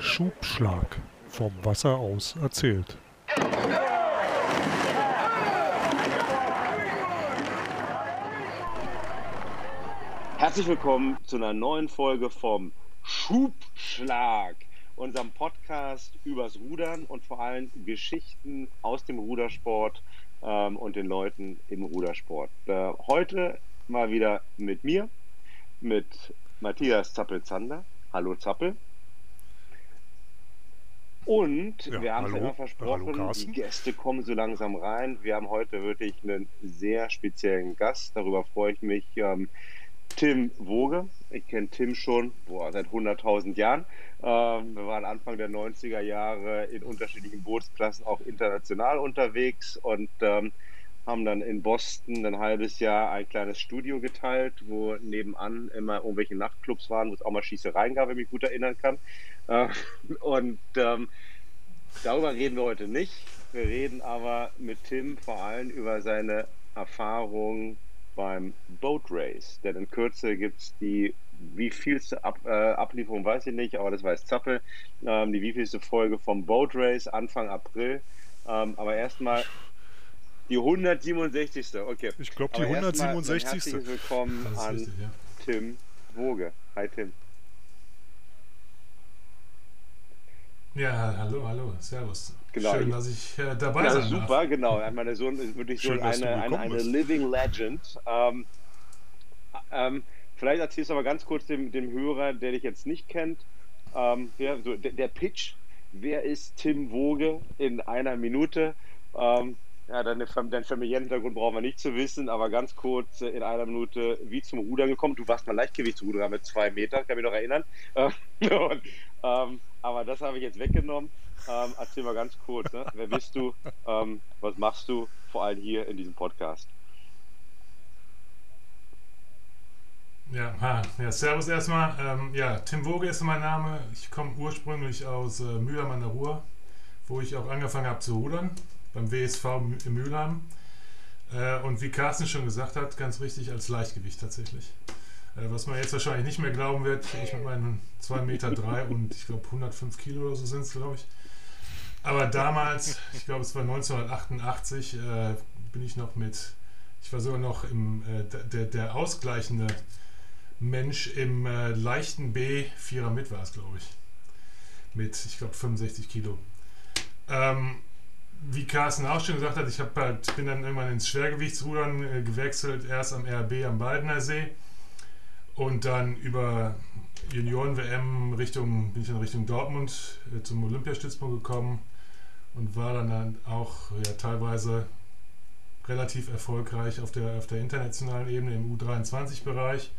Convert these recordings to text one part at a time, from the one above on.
Schubschlag vom Wasser aus erzählt. Herzlich willkommen zu einer neuen Folge vom Schubschlag, unserem Podcast übers Rudern und vor allem Geschichten aus dem Rudersport ähm, und den Leuten im Rudersport. Äh, heute mal wieder mit mir, mit Matthias Zappel-Zander. Hallo Zappel. Und Ja, wir haben es immer versprochen, Hallo, die Gäste kommen so langsam rein. Wir haben heute wirklich einen sehr speziellen Gast. Darüber freue ich mich. Ähm, Tim Woge. Ich kenne Tim schon boah, seit 100.000 Jahren. Ähm, wir waren Anfang der 90er Jahre in unterschiedlichen Bootsklassen auch international unterwegs und ähm, haben dann in Boston ein halbes Jahr ein kleines Studio geteilt, wo nebenan immer irgendwelche Nachtclubs waren, wo es auch mal Schießereien gab, wenn ich mich gut erinnern kann. Äh, und ähm, darüber reden wir heute nicht. Wir reden aber mit Tim vor allem über seine Erfahrungen beim Boat Race. Denn in Kürze gibt es die wie vielste Ab, äh, Ablieferung, weiß ich nicht, aber das weiß Zappel, ähm, die wievielte Folge vom Boat Race Anfang April. Ähm, aber erstmal die 167. Okay. Ich glaube, die Aber erstmal ein 167. Herzliches Willkommen an richtig, ja. Tim Woge. Hi Tim. Ja, hallo, hallo, servus. Genau. Schön, dass ich äh, dabei Ja, sein super, darf. genau. Ja, Mein Sohn ist wirklich so Schön, du eine, eine, eine. Living Legend. Ähm, ähm, vielleicht erzählst du aber ganz kurz dem, dem Hörer, der dich jetzt nicht kennt, ähm, wer, so, der, der Pitch. Wer ist Tim Woge in einer Minute? Ähm, ja, deine, deinen familiären Hintergrund brauchen wir nicht zu wissen, aber ganz kurz äh, in einer Minute, wie zum Rudern gekommen. Du warst mal Leichtgewichtsruderer mit zwei Metern, kann mich noch erinnern. Äh, und, ähm, aber das habe ich jetzt weggenommen. Ähm, erzähl mal ganz kurz, ne? wer bist du, ähm, was machst du, vor allem hier in diesem Podcast? Ja, ja, servus erstmal. Ähm, ja, Tim Woge ist mein Name. Ich komme ursprünglich aus äh, Mülheim an der Ruhr, wo ich auch angefangen habe zu rudern, beim WSV in Mülheim. Äh, und wie Carsten schon gesagt hat, ganz richtig als Leichtgewicht tatsächlich. Äh, was man jetzt wahrscheinlich nicht mehr glauben wird, ich mit meinen 2 Meter drei und ich glaube 105 Kilo oder so sind es, glaube ich. Aber damals, ich glaube es war 1988, äh, bin ich noch mit, ich war sogar noch im, der, der ausgleichende Mensch im leichten B, Vierer mit war es, glaube ich. Mit, ich glaube, 65 Kilo. Ähm, wie Carsten auch schon gesagt hat, ich halt, bin dann irgendwann ins Schwergewichtsrudern äh, gewechselt, erst am RB am Baldener See und dann über Junioren-WM Richtung, bin ich dann Richtung Dortmund äh, zum Olympiastützpunkt gekommen und war dann, dann auch ja, teilweise relativ erfolgreich auf der, auf der internationalen Ebene im U23-Bereich,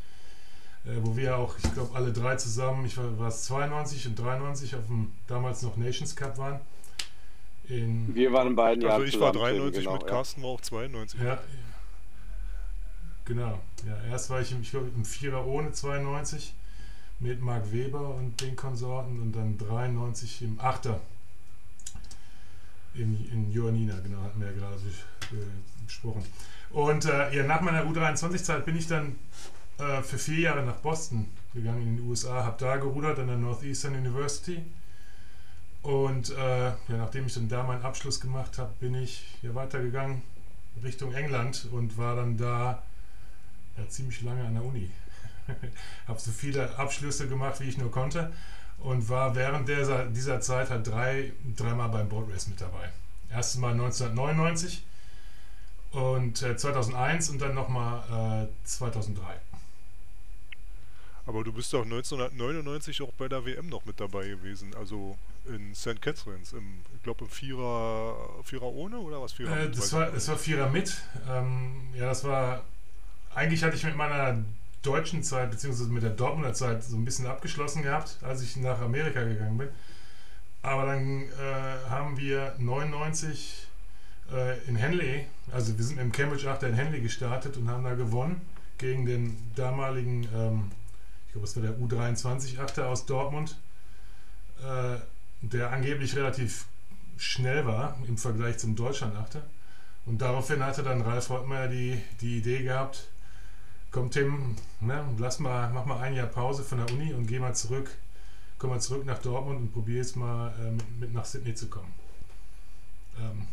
äh, wo wir auch, ich glaube, alle drei zusammen, ich war, war es 92 und 93 auf dem damals noch Nations Cup waren. In, Wir waren in beiden Also ich war zusammen, Tim, 93 genau, mit ja. Carsten, war auch 92. Ja, genau. Ja, erst war ich im, ich glaub, im Vierer ohne 92 mit Marc Weber und den Konsorten und dann 93 im Achter in, in Johannina, genau, hatten wir ja gerade äh, besprochen. Und äh, ja, nach meiner U23-Zeit bin ich dann äh, für vier Jahre nach Boston gegangen in den USA, habe da gerudert an der Northeastern University. Und äh, ja, nachdem ich dann da meinen Abschluss gemacht habe, bin ich hier weitergegangen Richtung England und war dann da ja, ziemlich lange an der Uni. habe so viele Abschlüsse gemacht, wie ich nur konnte und war während dieser, dieser Zeit halt drei, dreimal beim Boat Race mit dabei. Erstes Mal 1999 und äh, 2001 und dann nochmal äh, 2003. Aber du bist doch 1999 auch bei der WM noch mit dabei gewesen, also in St. Catharines, im, ich glaube im Vierer, Vierer ohne oder was Vierer Äh, mit, das, war, das war Vierer mit. Ähm, ja, das war. Eigentlich hatte ich mit meiner deutschen Zeit, beziehungsweise mit der Dortmunder Zeit, so ein bisschen abgeschlossen gehabt, als ich nach Amerika gegangen bin. Aber dann äh, haben wir 99 äh, in Henley, also wir sind im Cambridge Achter in Henley gestartet und haben da gewonnen gegen den damaligen, ähm, ich glaube, es war der U23 Achter aus Dortmund, äh, der angeblich relativ schnell war im Vergleich zum Deutschland-Achter. Und daraufhin hatte dann Ralf Rottmeier die, die Idee gehabt, komm Tim, ne, lass mal, mach mal ein Jahr Pause von der Uni und geh mal zurück komm mal zurück nach Dortmund und probiere jetzt mal äh, mit, mit, nach Sydney zu kommen. Ähm,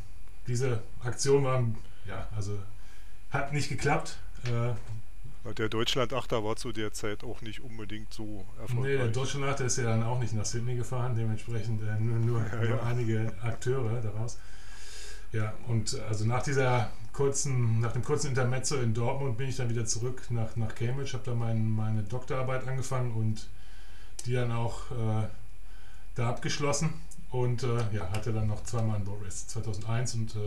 diese Aktion war, ja, also hat nicht geklappt. Äh, der Deutschland-Achter war zu der Zeit auch nicht unbedingt so erfolgreich. Nee, der Deutschland-Achter ist ja dann auch nicht nach Sydney gefahren, dementsprechend äh, nur, nur, ja, nur einige Akteure daraus. Ja, und also nach dieser kurzen, nach dem kurzen Intermezzo in Dortmund bin ich dann wieder zurück nach, nach Cambridge, habe da mein, meine Doktorarbeit angefangen und die dann auch äh, da abgeschlossen und äh, ja, hatte dann noch zweimal ein Boris, 2001 und, äh,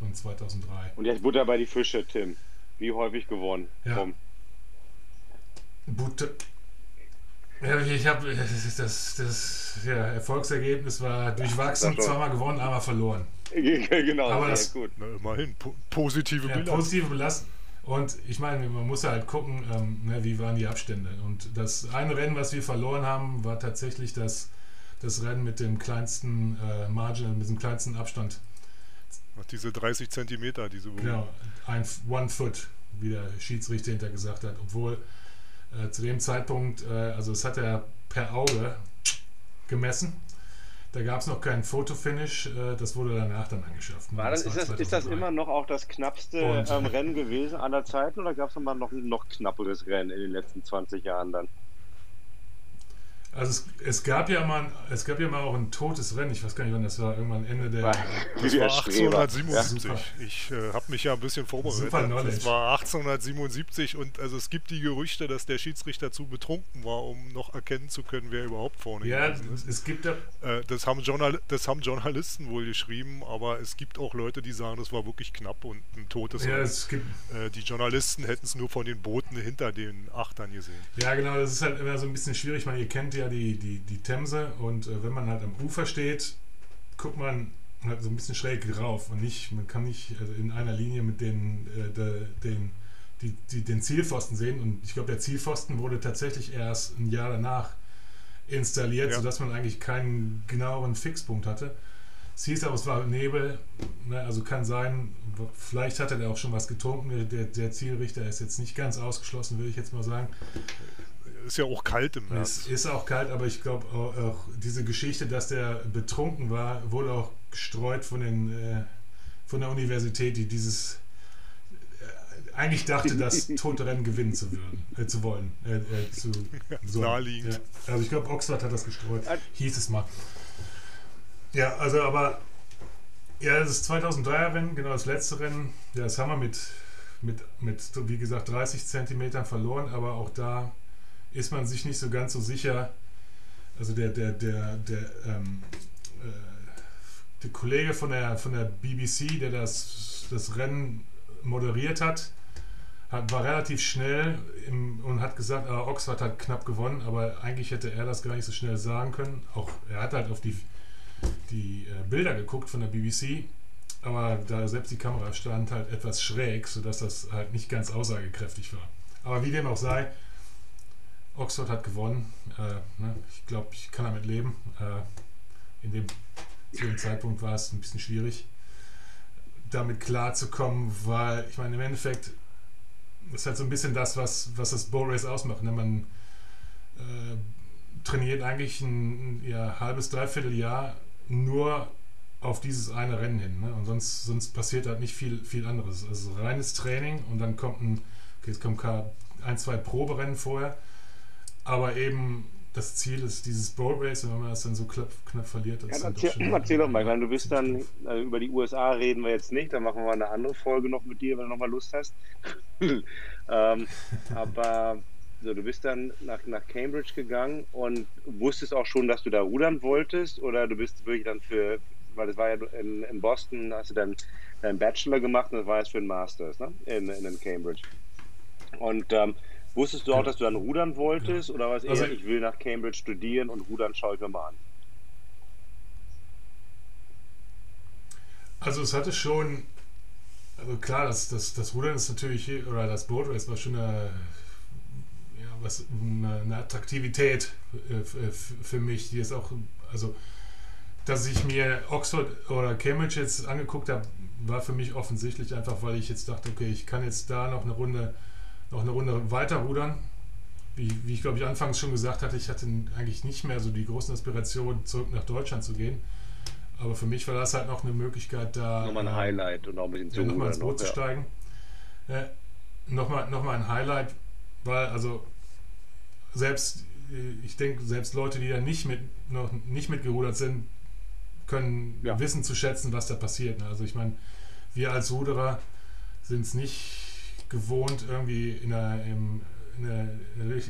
und 2003. Und jetzt Butter bei die Fische, Tim. Wie häufig gewonnen? Ja. Komm. Butter. Ja, ich habe das, das, das ja, Erfolgsergebnis war durchwachsen, zweimal gewonnen, einmal verloren. genau, aber das, gut. Na, immerhin, po positive ja, Bilanz. Positive Bilanz. Und ich meine, man muss halt gucken, ähm, ne, wie waren die Abstände. Und das eine Rennen, was wir verloren haben, war tatsächlich das, das Rennen mit dem kleinsten äh, Margin, mit dem kleinsten Abstand. Ach, diese 30 Zentimeter, diese Genau, ein One Foot, wie der Schiedsrichter hinter gesagt hat. Obwohl äh, zu dem Zeitpunkt, äh, also es hat er per Auge gemessen da gab es noch keinen Fotofinish, äh, das wurde danach dann angeschafft. War das, das ist, das, ist, das, immer noch auch das knappste ähm, Rennen gewesen aller Zeiten oder gab es noch mal noch, noch knapperes Rennen in den letzten 20 Jahren dann? Also es, es, gab ja mal, es gab ja mal auch ein totes Rennen, ich weiß gar nicht wann, das war irgendwann Ende der... Das war 1877. Ja, ich äh, habe mich ja ein bisschen vorbereitet. Super Das war 1877 und also es gibt die Gerüchte, dass der Schiedsrichter zu betrunken war, um noch erkennen zu können, wer überhaupt vorne ja, ist. Ja, es gibt da... Äh, das, haben Journal das haben Journalisten wohl geschrieben, aber es gibt auch Leute, die sagen, das war wirklich knapp und ein totes ja, Rennen. Es gibt äh, die Journalisten hätten es nur von den Booten hinter den Achtern gesehen. Ja genau, das ist halt immer so ein bisschen schwierig, man, ihr kennt ja die, die, die Themse und äh, wenn man halt am Ufer steht, guckt man halt so ein bisschen schräg drauf und nicht, man kann nicht also in einer Linie mit den, äh, de, den, die, die, den Zielpfosten sehen und ich glaube, der Zielpfosten wurde tatsächlich erst ein Jahr danach installiert, ja. sodass man eigentlich keinen genaueren Fixpunkt hatte. Es hieß aber, es war Nebel, ne, also kann sein, vielleicht hatte er auch schon was getrunken, der, der Zielrichter ist jetzt nicht ganz ausgeschlossen, würde ich jetzt mal sagen ist ja auch kalt im März. Es ist auch kalt, aber ich glaube auch, auch, diese Geschichte, dass der betrunken war, wurde auch gestreut von, den, äh, von der Universität, die dieses äh, eigentlich dachte, das tote Rennen gewinnen zu, würden, äh, zu wollen. Äh, äh, zu, so. Naheliegend. Ja. Also ich glaube, Oxford hat das gestreut, hieß es mal. Ja, also aber ja, das ist 2003er Rennen, genau das letzte Rennen. Ja, das haben wir mit, mit, mit wie gesagt, 30 Zentimetern verloren, aber auch da ist man sich nicht so ganz so sicher. Also der, der, der, der, ähm, äh, der Kollege von der, von der BBC, der das, das Rennen moderiert hat, hat, war relativ schnell im, und hat gesagt, ah, Oxford hat knapp gewonnen, aber eigentlich hätte er das gar nicht so schnell sagen können. Auch er hat halt auf die, die äh, Bilder geguckt von der BBC, aber da selbst die Kamera stand halt etwas schräg, sodass das halt nicht ganz aussagekräftig war. Aber wie dem auch sei, Oxford hat gewonnen. Äh, ne? Ich glaube, ich kann damit leben. Äh, in dem, zu dem Zeitpunkt war es ein bisschen schwierig, damit klarzukommen, weil ich meine, im Endeffekt ist halt so ein bisschen das, was, was das Bow Race ausmacht. Ne? Man äh, trainiert eigentlich ein ja, halbes, dreiviertel Jahr nur auf dieses eine Rennen hin. Ne? Und sonst, sonst passiert halt nicht viel, viel anderes. Also reines Training und dann kommt ein, okay, jetzt kommt ein, zwei Proberennen vorher aber eben das Ziel ist dieses Boat Race und wenn man das dann so knapp, knapp verliert. Ja, erzähl, doch erzähl doch mal, du bist dann, also über die USA reden wir jetzt nicht, dann machen wir eine andere Folge noch mit dir, wenn du noch mal Lust hast. ähm, aber so, du bist dann nach, nach Cambridge gegangen und wusstest auch schon, dass du da rudern wolltest oder du bist wirklich dann für, weil das war ja in, in Boston, hast du dann deinen Bachelor gemacht und das war jetzt für den Masters, ne? In, in Cambridge. Und ähm, Wusstest du auch, dass du dann rudern wolltest ja. oder was also, eher, ich will nach Cambridge studieren und rudern schaue ich mir mal an? Also es hatte schon, also klar, das, das, das Rudern ist natürlich, oder das Boat Race war schon eine, ja, was, eine, eine Attraktivität für, für mich, die ist auch, also dass ich mir Oxford oder Cambridge jetzt angeguckt habe, war für mich offensichtlich einfach, weil ich jetzt dachte, okay, ich kann jetzt da noch eine Runde noch eine Runde weiter rudern. wie, wie ich glaube ich anfangs schon gesagt hatte, ich hatte eigentlich nicht mehr so die großen Aspirationen, zurück nach Deutschland zu gehen. Aber für mich war das halt noch eine Möglichkeit, da. Nochmal ein Highlight und auch ein bisschen zu ja, nochmal ins Boot noch, zu steigen. Ja. Äh, nochmal, nochmal ein Highlight, weil also selbst, äh, ich denke, selbst Leute, die da nicht mit noch nicht mitgerudert sind, können ja. wissen zu schätzen, was da passiert. Ne? Also ich meine, wir als Ruderer sind es nicht gewohnt, irgendwie in der, im, in der,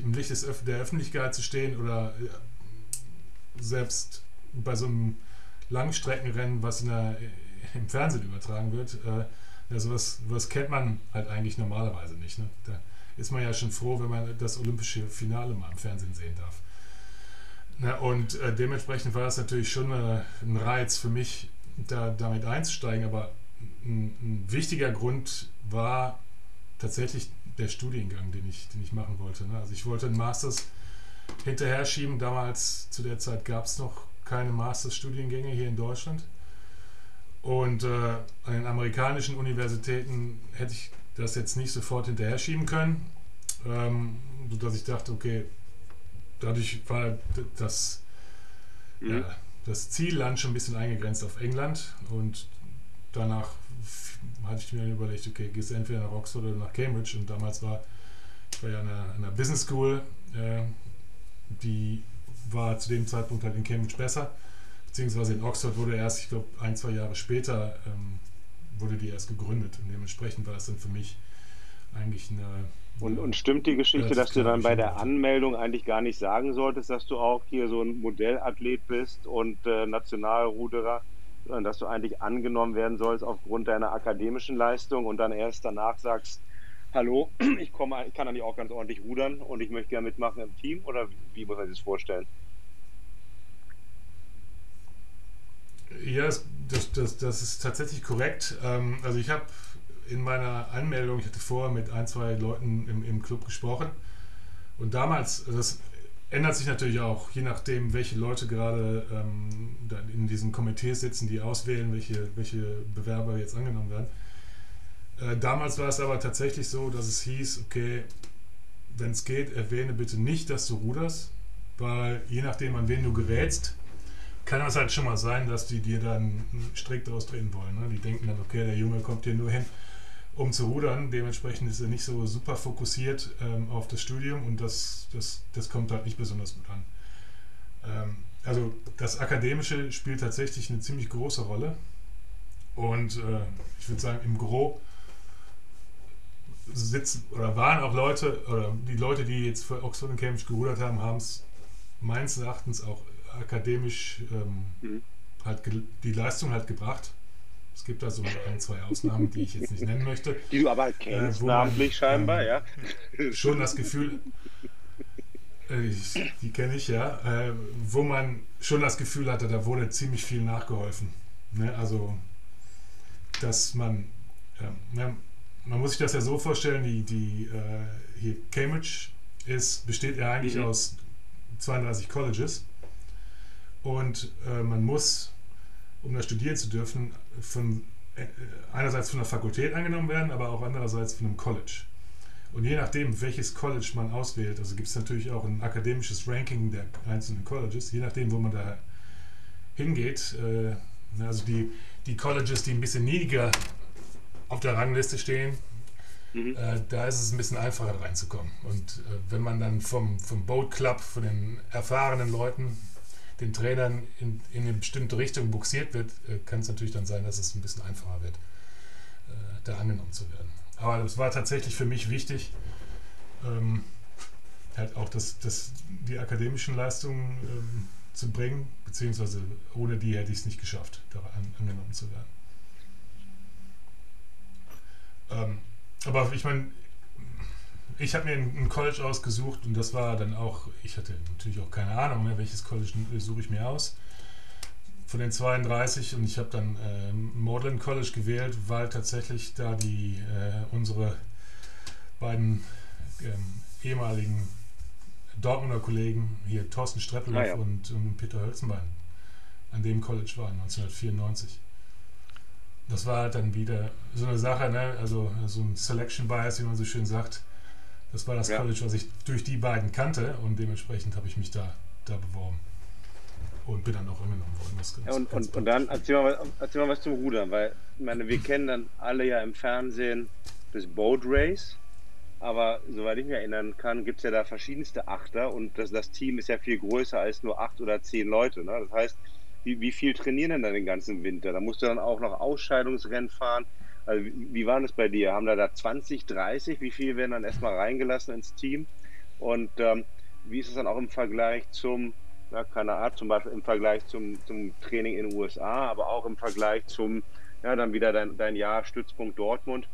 im Licht des, der Öffentlichkeit zu stehen oder selbst bei so einem Langstreckenrennen, was in der, im Fernsehen übertragen wird, äh, ja, sowas, sowas kennt man halt eigentlich normalerweise nicht. Ne? Da ist man ja schon froh, wenn man das olympische Finale mal im Fernsehen sehen darf. Na, und äh, dementsprechend war das natürlich schon äh, ein Reiz für mich, da damit einzusteigen. Aber ein, ein, wichtiger Grund war tatsächlich der Studiengang, den ich, den ich machen wollte. Ne? Also ich wollte einen Masters hinterher schieben. Damals, zu der Zeit, gab es noch keine Masterstudiengänge hier in Deutschland. Und äh, an den amerikanischen Universitäten hätte ich das jetzt nicht sofort hinterher schieben können, ähm, sodass ich dachte, okay, dadurch war das, mhm. ja, das Zielland schon ein bisschen eingegrenzt auf England und danach hatte ich mir überlegt, okay, gehst du entweder nach Oxford oder nach Cambridge. Und damals war ich war ja an einer, einer Business School, äh, die war zu dem Zeitpunkt halt in Cambridge besser, beziehungsweise in Oxford wurde erst, ich glaube, ein, zwei Jahre später ähm, wurde die erst gegründet. Und dementsprechend war das dann für mich eigentlich eine und, und stimmt die Geschichte, dass du dann bei der Anmeldung eigentlich gar nicht sagen solltest, dass du auch hier so ein Modellathlet bist und äh, Nationalruderer, dass du eigentlich angenommen werden sollst aufgrund deiner akademischen Leistung und dann erst danach sagst, hallo, ich komme, ich kann eigentlich auch ganz ordentlich rudern und ich möchte gerne mitmachen im Team oder wie muss man sich das vorstellen? Ja, das, das, das ist tatsächlich korrekt. Ähm, also ich habe in meiner Anmeldung, ich hatte vorher mit ein, zwei Leuten im, im Club gesprochen. Und damals, also das ändert sich natürlich auch, je nachdem, welche Leute gerade ähm, in diesen Komitees sitzen, die auswählen, welche, welche Bewerber jetzt angenommen werden. Äh, damals war es aber tatsächlich so, dass es hieß, okay, wenn es geht, erwähne bitte nicht, dass du ruderst, weil je nachdem, an wen du gerätst, kann es halt schon mal sein, dass die dir dann einen Strick daraus drehen wollen. Ne? Die denken dann, okay, der Junge kommt hier nur hin, um zu rudern. Dementsprechend ist er nicht so super fokussiert ähm, auf das Studium und das, das, das kommt halt nicht besonders gut an. Ähm, also das Akademische spielt tatsächlich eine ziemlich große Rolle. Und äh, ich würde sagen, im Gro sitzen oder waren auch Leute, oder die Leute, die jetzt für Oxford und Cambridge gerudert haben, haben es meines Erachtens auch akademisch ähm, mhm. halt die Leistung halt gebracht. Es gibt da so ein, zwei Ausnahmen, die ich jetzt nicht nennen möchte. Die du aber halt kennst, äh, namentlich scheinbar, ähm, ja. Schon das Gefühl, äh, ich, die kenne ich ja, äh, wo man schon das Gefühl hatte, da wurde ziemlich viel nachgeholfen. Ne? Also, dass man, ja, man muss sich das ja so vorstellen, die, die äh, hier Cambridge ist, besteht ja eigentlich mhm. aus 32 Colleges und äh, man muss um da studieren zu dürfen, von, äh, einerseits von der Fakultät angenommen werden, aber auch andererseits von einem College. Und je nachdem, welches College man auswählt, also gibt es natürlich auch ein akademisches Ranking der einzelnen Colleges, je nachdem, wo man da hingeht, äh, also die, die Colleges, die ein bisschen niedriger auf der Rangliste stehen, mhm. äh, da ist es ein bisschen einfacher reinzukommen. Und wenn man dann vom, vom Boat Club, von den erfahrenen Leuten den Trainern in, in eine bestimmte Richtung buxiert wird, äh, kann es natürlich dann sein, dass es ein bisschen einfacher wird, äh, da angenommen zu werden. Aber es war tatsächlich für mich wichtig, ähm, halt auch das, das, die akademischen Leistungen ähm, zu bringen, beziehungsweise ohne die hätte ich es nicht geschafft, da an, angenommen zu werden. Ähm, aber ich meine, ich habe mir ein, College ausgesucht und das war dann auch, ich hatte natürlich auch keine Ahnung, mehr, welches College suche ich mir aus. Von den 32 und ich habe dann äh, Magdalen College gewählt, weil tatsächlich da die äh, unsere beiden ähm, ehemaligen Dortmunder Kollegen, hier Thorsten Streppelhoff ah, ja. und, und, Peter Hölzenbein, an dem College waren, 1994. Das war halt dann wieder so eine Sache, ne? also so ein Selection Bias, wie man so schön sagt Das war das ja. College, was ich durch die beiden kannte und dementsprechend habe ich mich da, da beworben. Und bin dann auch angenommen worden. Ganz, ja, und, und, und, dann erzähl mal, erzähl mal was zum Rudern, weil ich meine, wir kennen dann alle ja im Fernsehen das Boat Race. Aber soweit ich mich erinnern kann, gibt es ja da verschiedenste Achter und das, das, Team ist ja viel größer als nur acht oder zehn Leute. Ne? Das heißt, wie, wie viel trainieren denn dann den ganzen Winter? Da musst du dann auch noch Ausscheidungsrennen fahren. Also wie, wie war das bei dir? Haben da da 20, 30? Wie viel werden dann erstmal reingelassen ins Team? Und ähm, wie ist es dann auch im Vergleich zum, ja, keine Art, zum Beispiel im Vergleich zum, zum Training in den USA, aber auch im Vergleich zum, ja, dann wieder dein, dein Jahr Stützpunkt Dortmund?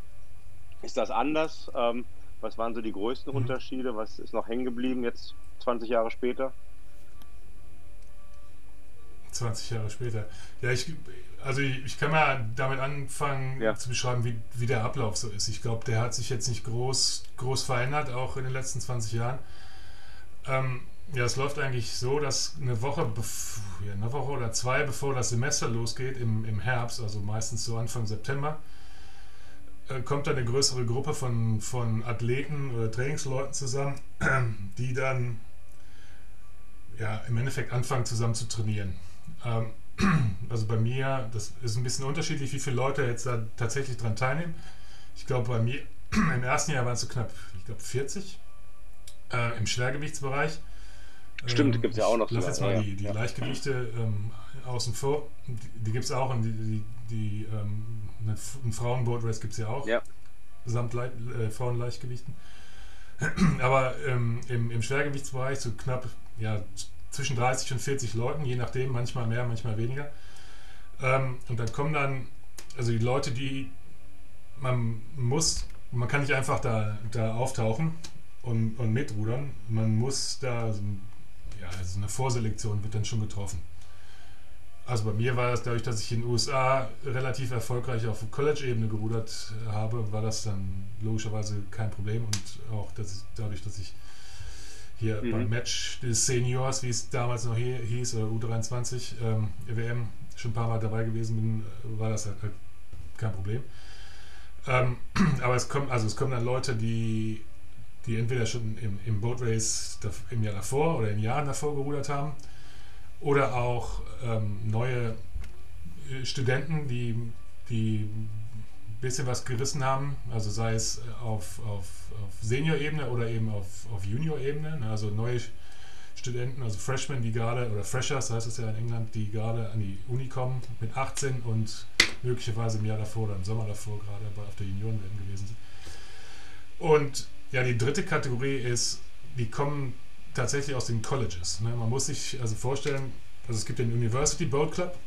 Ist das anders? Ähm, was waren so die größten mhm. Unterschiede? Was ist noch hängen geblieben jetzt 20 Jahre später? 20 Jahre später. Ja, ich, also ich, ich kann mal damit anfangen ja. zu beschreiben, wie, wie der Ablauf so ist. Ich glaube, der hat sich jetzt nicht groß, groß verändert, auch in den letzten 20 Jahren. Ähm, ja, es läuft eigentlich so, dass eine Woche, ja, eine Woche oder zwei, bevor das Semester losgeht, im, im Herbst, also meistens so Anfang September, äh, kommt da eine größere Gruppe von, von Athleten oder Trainingsleuten zusammen, die dann ja, im Endeffekt anfangen zusammen zu trainieren. Ähm, also bei mir, das ist ein bisschen unterschiedlich, wie viele Leute jetzt da tatsächlich dran teilnehmen. Ich glaube, bei mir im ersten Jahr waren es so knapp, ich glaube 40 äh, im Schwergewichtsbereich. Stimmt, ähm, gibt es ja auch noch. Lass jetzt mal ja, die, die ja. Leichtgewichte ähm, außen vor. Die, die gibt es auch und die, die, ähm, ein Frauenboardrace gibt es ja auch. Ja. Samt Le äh, Frauenleichtgewichten. Aber ähm, im, im Schwergewichtsbereich so knapp ja, zwischen 30 und 40 Leuten, je nachdem, manchmal mehr, manchmal weniger. Ähm, und dann kommen dann, also die Leute, die man muss, man kann nicht einfach da, da auftauchen und, und mitrudern. Man muss da, also, ja, also eine Vorselektion wird dann schon getroffen. Also bei mir war das dadurch, dass ich in den USA relativ erfolgreich auf College-Ebene gerudert habe, war das dann logischerweise kein Problem und auch dass ich, dadurch, dass ich hier mhm. beim Match des Seniors, wie es damals noch hieß, oder U23 ähm, EWM schon ein paar Mal dabei gewesen bin, war das halt, halt kein Problem. Ähm, aber es kommen, also es kommen dann Leute, die, die entweder schon im, im Boat Race im Jahr davor oder in Jahren davor gerudert haben oder auch ähm, neue äh, Studenten, die, die bisschen was gerissen haben, also sei es auf, auf, auf Senior-Ebene oder eben auf, auf Junior-Ebene, ne, also neue Studenten, also Freshmen, die gerade, oder Freshers heißt es ja in England, die gerade an die Uni kommen mit 18 und möglicherweise im Jahr davor oder im Sommer davor gerade auf der Juniorenwelt gewesen sind. Und ja, die dritte Kategorie ist, die kommen tatsächlich aus den Colleges. Ne? Man muss sich also vorstellen, also es gibt den University Boat Club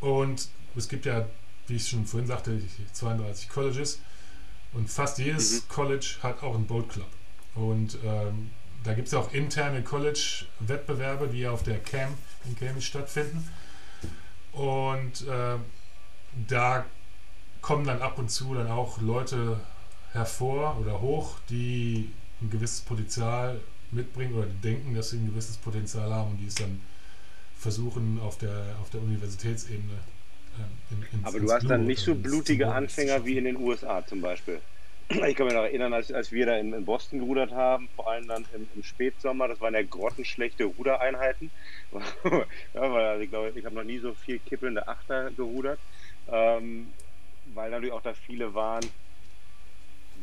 und es gibt ja, wie ich schon vorhin sagte, 32 Colleges und fast jedes mhm. College hat auch einen Boat Club. Und ähm, da gibt es auch interne College-Wettbewerbe, die auf der CAM in Cambridge stattfinden. Und äh, da kommen dann ab und zu dann auch Leute hervor oder hoch, die ein gewisses Potenzial mitbringen oder denken, dass sie ein gewisses Potenzial haben und die es dann versuchen auf der, auf der Universitätsebene. Ins, Aber du hast Blue, dann nicht so blutige Anfänger wie in den USA zum Beispiel. Ich kann mich noch erinnern, als, als wir da in, in Boston gerudert haben, vor allem dann im, im Spätsommer, das waren ja grottenschlechte Rudereinheiten. ja, weil ich glaube, ich habe noch nie so viel kippelnde Achter gerudert, ähm, weil natürlich auch da viele waren,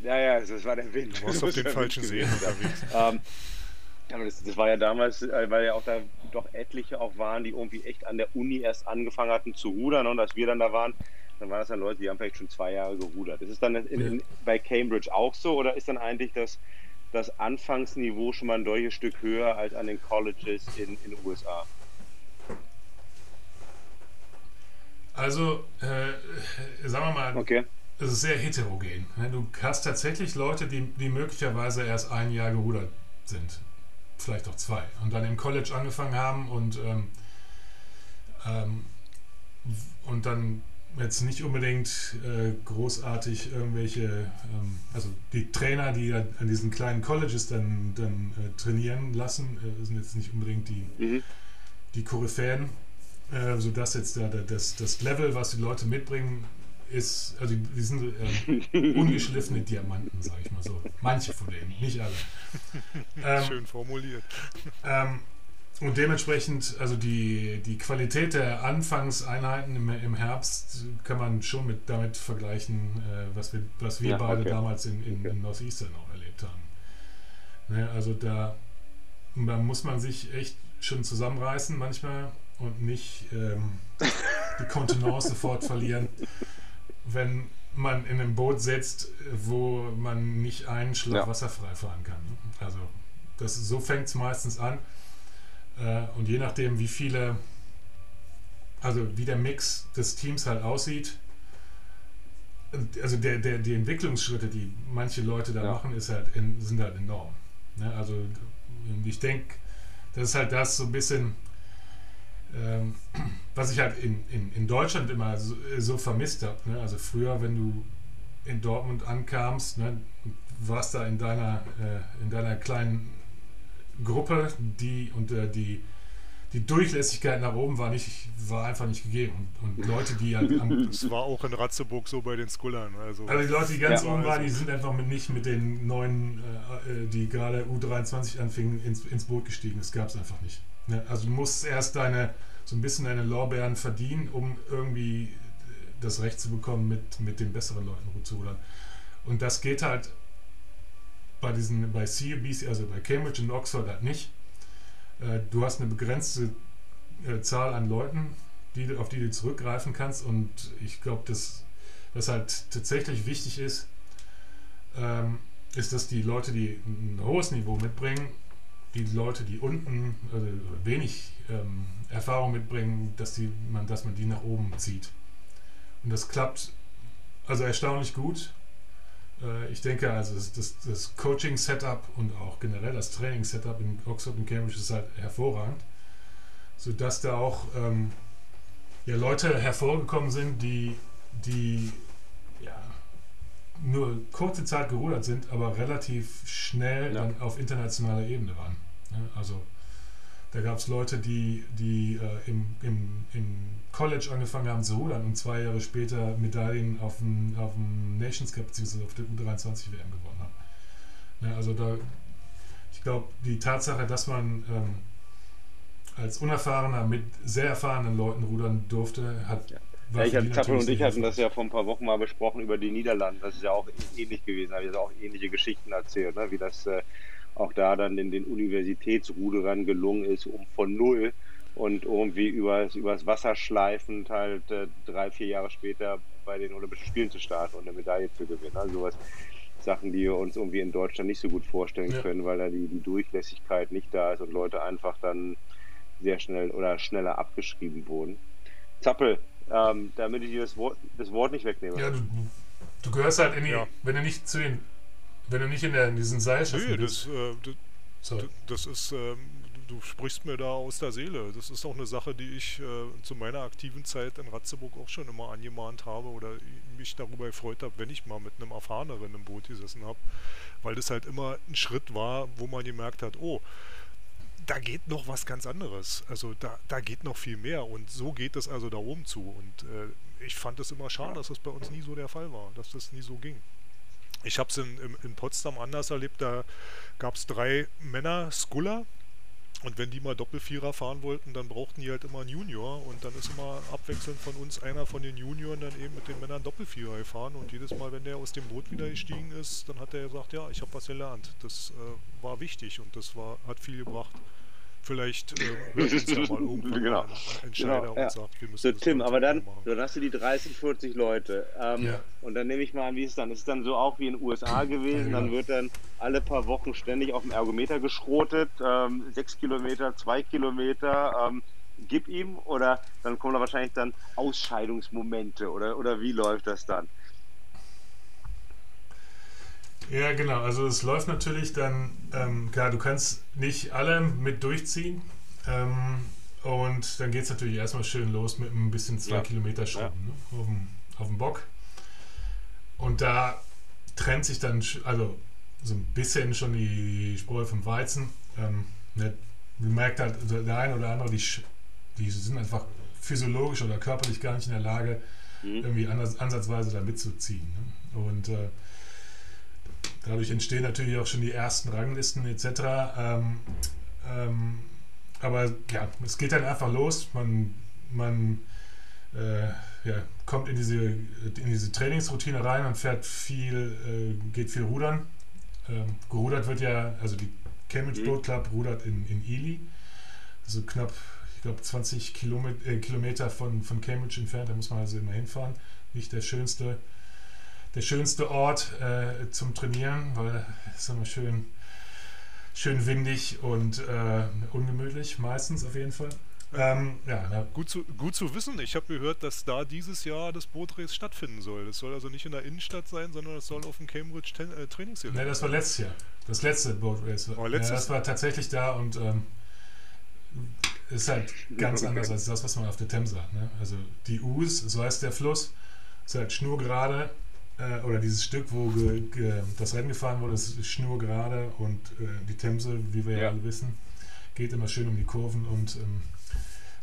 ja, ja, das war der Wind. Du warst auf den falschen Seen unterwegs. Ähm, aber das, das, war ja damals, äh, weil ja auch da doch etliche auch waren, die irgendwie echt an der Uni erst angefangen hatten zu rudern und als wir dann da waren, dann waren das dann Leute, die haben vielleicht schon zwei Jahre gerudert. Ist es dann in, in, bei Cambridge auch so oder ist dann eigentlich das, das Anfangsniveau schon mal ein deutliches Stück höher als an den Colleges in den USA? Also, äh, sagen wir mal, okay. es ist sehr heterogen. Du hast tatsächlich Leute, die, die möglicherweise erst ein Jahr gerudert sind vielleicht auch zwei. Und dann im College angefangen haben und, ähm, ähm, und dann jetzt nicht unbedingt äh, großartig irgendwelche, ähm, also die Trainer, die an diesen kleinen Colleges dann, dann äh, trainieren lassen, äh, sind jetzt nicht unbedingt die, mhm. die Koryphäen, äh, sodass jetzt da, das, das Level, was die Leute mitbringen, ist, also die sind äh, ungeschliffene Diamanten, sage ich mal so. Manche von denen, nicht alle. Ähm, Schön formuliert. Ähm, und dementsprechend, also die, die Qualität der Anfangseinheiten im, im Herbst kann man schon mit damit vergleichen, äh, was wir, was wir ja, beide okay. damals in, in, okay. in Northeastern auch erlebt haben. Ne, also da, da muss man sich echt schon zusammenreißen manchmal und nicht ähm, die Kontenance sofort verlieren, wenn man in einem Boot sitzt, wo man nicht einen Schlag ja. wasserfrei fahren kann. Ne? Also das, so fängt es meistens an. Äh, und je nachdem, wie viele, also wie der Mix des Teams halt aussieht, also der, der, die Entwicklungsschritte, die manche Leute da ja. machen, ist halt in, sind halt enorm. Ne? Also ich denke, das ist halt das so ein bisschen, ähm, was ich halt in, in, in Deutschland immer so, so vermisst habe. Ne? Also früher, wenn du in Dortmund ankamst, ne, warst da in deiner, äh, in deiner kleinen Gruppe, die und äh, die, die Durchlässigkeit nach oben war nicht, war einfach nicht gegeben. Und, und Leute, die halt am, Das war auch in Ratzeburg so bei den Skullern. Also, also die Leute, die ganz ja, oben waren, die sind einfach mit, nicht mit den neuen, äh, äh die gerade U23 anfingen, ins, ins Boot gestiegen. Das gab es einfach nicht. Ne? Also du musst erst deine, so ein bisschen deine Lorbeeren verdienen, um irgendwie das Recht zu bekommen, mit, mit den besseren Leuten rudern. Und das geht halt bei diesen, bei CUBC, also bei Cambridge und Oxford halt nicht. Äh, du hast eine begrenzte äh, Zahl an Leuten, die, auf die du zurückgreifen kannst und ich glaube, dass das halt tatsächlich wichtig ist, ähm, ist, dass die Leute, die ein hohes Niveau mitbringen, die Leute, die unten also wenig ähm, Erfahrung mitbringen, dass, die, man, dass man die nach oben zieht. Und das klappt also erstaunlich gut. Äh, ich denke, also das, das, Coaching-Setup und auch generell das Training-Setup in Oxford und Cambridge ist halt hervorragend, sodass da auch ähm, ja, Leute hervorgekommen sind, die, die ja, nur kurze Zeit gerudert sind, aber relativ schnell ja. dann auf internationaler Ebene waren. Ja, also da gab es Leute, die, die äh, im, im, im College angefangen haben zu rudern und zwei Jahre später Medaillen auf dem, auf dem Nations Cup bzw. auf der U23 WM gewonnen haben. Ja, also da, ich glaube, die Tatsache, dass man ähm, als Unerfahrener mit sehr erfahrenen Leuten rudern durfte, hat. Ja. Ja, ich hatte, Tappel und ich hatten das ja vor ein paar Wochen mal besprochen über die Niederlande. Das ist ja auch ähnlich gewesen. Da habe ich jetzt auch ähnliche Geschichten erzählt, ne? wie das äh, auch da dann in den Universitätsruderern gelungen ist, um von null und irgendwie übers, übers Wasser schleifend halt äh, drei, vier Jahre später bei den Olympischen Spielen zu starten und eine Medaille zu gewinnen. Also sowas Sachen, die wir uns irgendwie in Deutschland nicht so gut vorstellen ja. können, weil da die, die Durchlässigkeit nicht da ist und Leute einfach dann sehr schnell oder schneller abgeschrieben wurden. Zappel, ähm, damit ich dir das Wort, das Wort nicht wegnehme. Ja, du, du gehörst halt in die, ja. wenn du nicht zu den wenn du nicht in, der, in diesen Seilschaften nee, bist. Das, äh, das, ist, äh, du sprichst mir da aus der Seele. Das ist auch eine Sache, die ich äh, zu meiner aktiven Zeit in Ratzeburg auch schon immer angemahnt habe oder mich darüber gefreut habe, wenn ich mal mit einem Erfahreneren im Boot gesessen habe. Weil das halt immer ein Schritt war, wo man gemerkt hat, oh, da geht noch was ganz anderes. Also da, da geht noch viel mehr und so geht es also da oben zu. Und äh, ich fand es immer schade, dass das bei uns nie so der Fall war, dass das nie so ging. Ich habe es in, in, in, Potsdam anders erlebt, da gab es drei Männer, Skuller, und wenn die mal Doppelvierer fahren wollten, dann brauchten die halt immer einen Junior und dann ist immer abwechselnd von uns einer von den Junioren dann eben mit den Männern Doppelvierer gefahren und jedes Mal, wenn der aus dem Boot wieder gestiegen ist, dann hat er gesagt, ja, ich habe was gelernt. Das äh, war wichtig und das war, hat viel gebracht. Vielleicht äh, hört uns ja mal irgendwann genau. ein Entscheider genau, ja. und sagt, wir müssen so, Tim, aber dann, dann hast du die 30, 40 Leute. Ähm, ja. Und dann nehme ich mal an, wie ist es dann? Ist es dann so auch wie in den USA gewesen? Ja, dann wird dann alle paar Wochen ständig auf dem Ergometer geschrotet. Ähm, sechs Kilometer, zwei Kilometer. Ähm, gib ihm oder dann kommen da wahrscheinlich dann Ausscheidungsmomente oder, oder wie läuft das dann? Ja, genau. Also es läuft natürlich dann, ähm, klar, du kannst nicht alle mit durchziehen. Ähm, und dann geht es natürlich erstmal schön los mit ein bisschen zwei ja. Kilometer Schrauben ja. ne? auf, dem, auf dem Bock. Und da trennt sich dann, also so ein bisschen schon die Spreu vom Weizen. Ähm, ne, man merkt halt, also der eine oder andere, die, die sind einfach physiologisch oder körperlich gar nicht in der Lage, mhm. irgendwie anders, ansatzweise da mitzuziehen. Ne? Und äh, dadurch entstehen natürlich auch schon die ersten Ranglisten etc. Ähm, ähm, aber ja, es geht dann einfach los. Man, man äh, ja, kommt in diese, in diese Trainingsroutine rein und fährt viel, äh, geht viel rudern. Ähm, gerudert wird ja, also die Cambridge mhm. Boat Club rudert in, in Ely, so knapp, ich glaube, 20 Kilometer, äh, Kilometer von, von Cambridge entfernt, da muss man also immer hinfahren. Nicht der schönste, der schönste Ort äh, zum Trainieren, weil es ist immer schön, schön windig und äh, ungemütlich, meistens auf jeden Fall. Ähm, ja, ja. Gut, zu, gut zu wissen. Ich habe gehört, dass da dieses Jahr das Bootrace stattfinden soll. Das soll also nicht in der Innenstadt sein, sondern es soll auf dem Cambridge Ten äh, Trainingsgelände. Ne, das war letztes Jahr. Das letzte Bootrace. Oh, ja, das war tatsächlich da und ähm, ist halt ganz anders als das, was man auf der Themse hat. Ne? Also die Us, so heißt der Fluss, ist halt schnurgerade äh, oder dieses Stück, wo ge, ge, das Rennen gefahren wurde, ist schnurgerade und äh, die Themse, wie wir ja. ja alle wissen, geht immer schön um die Kurven und ähm,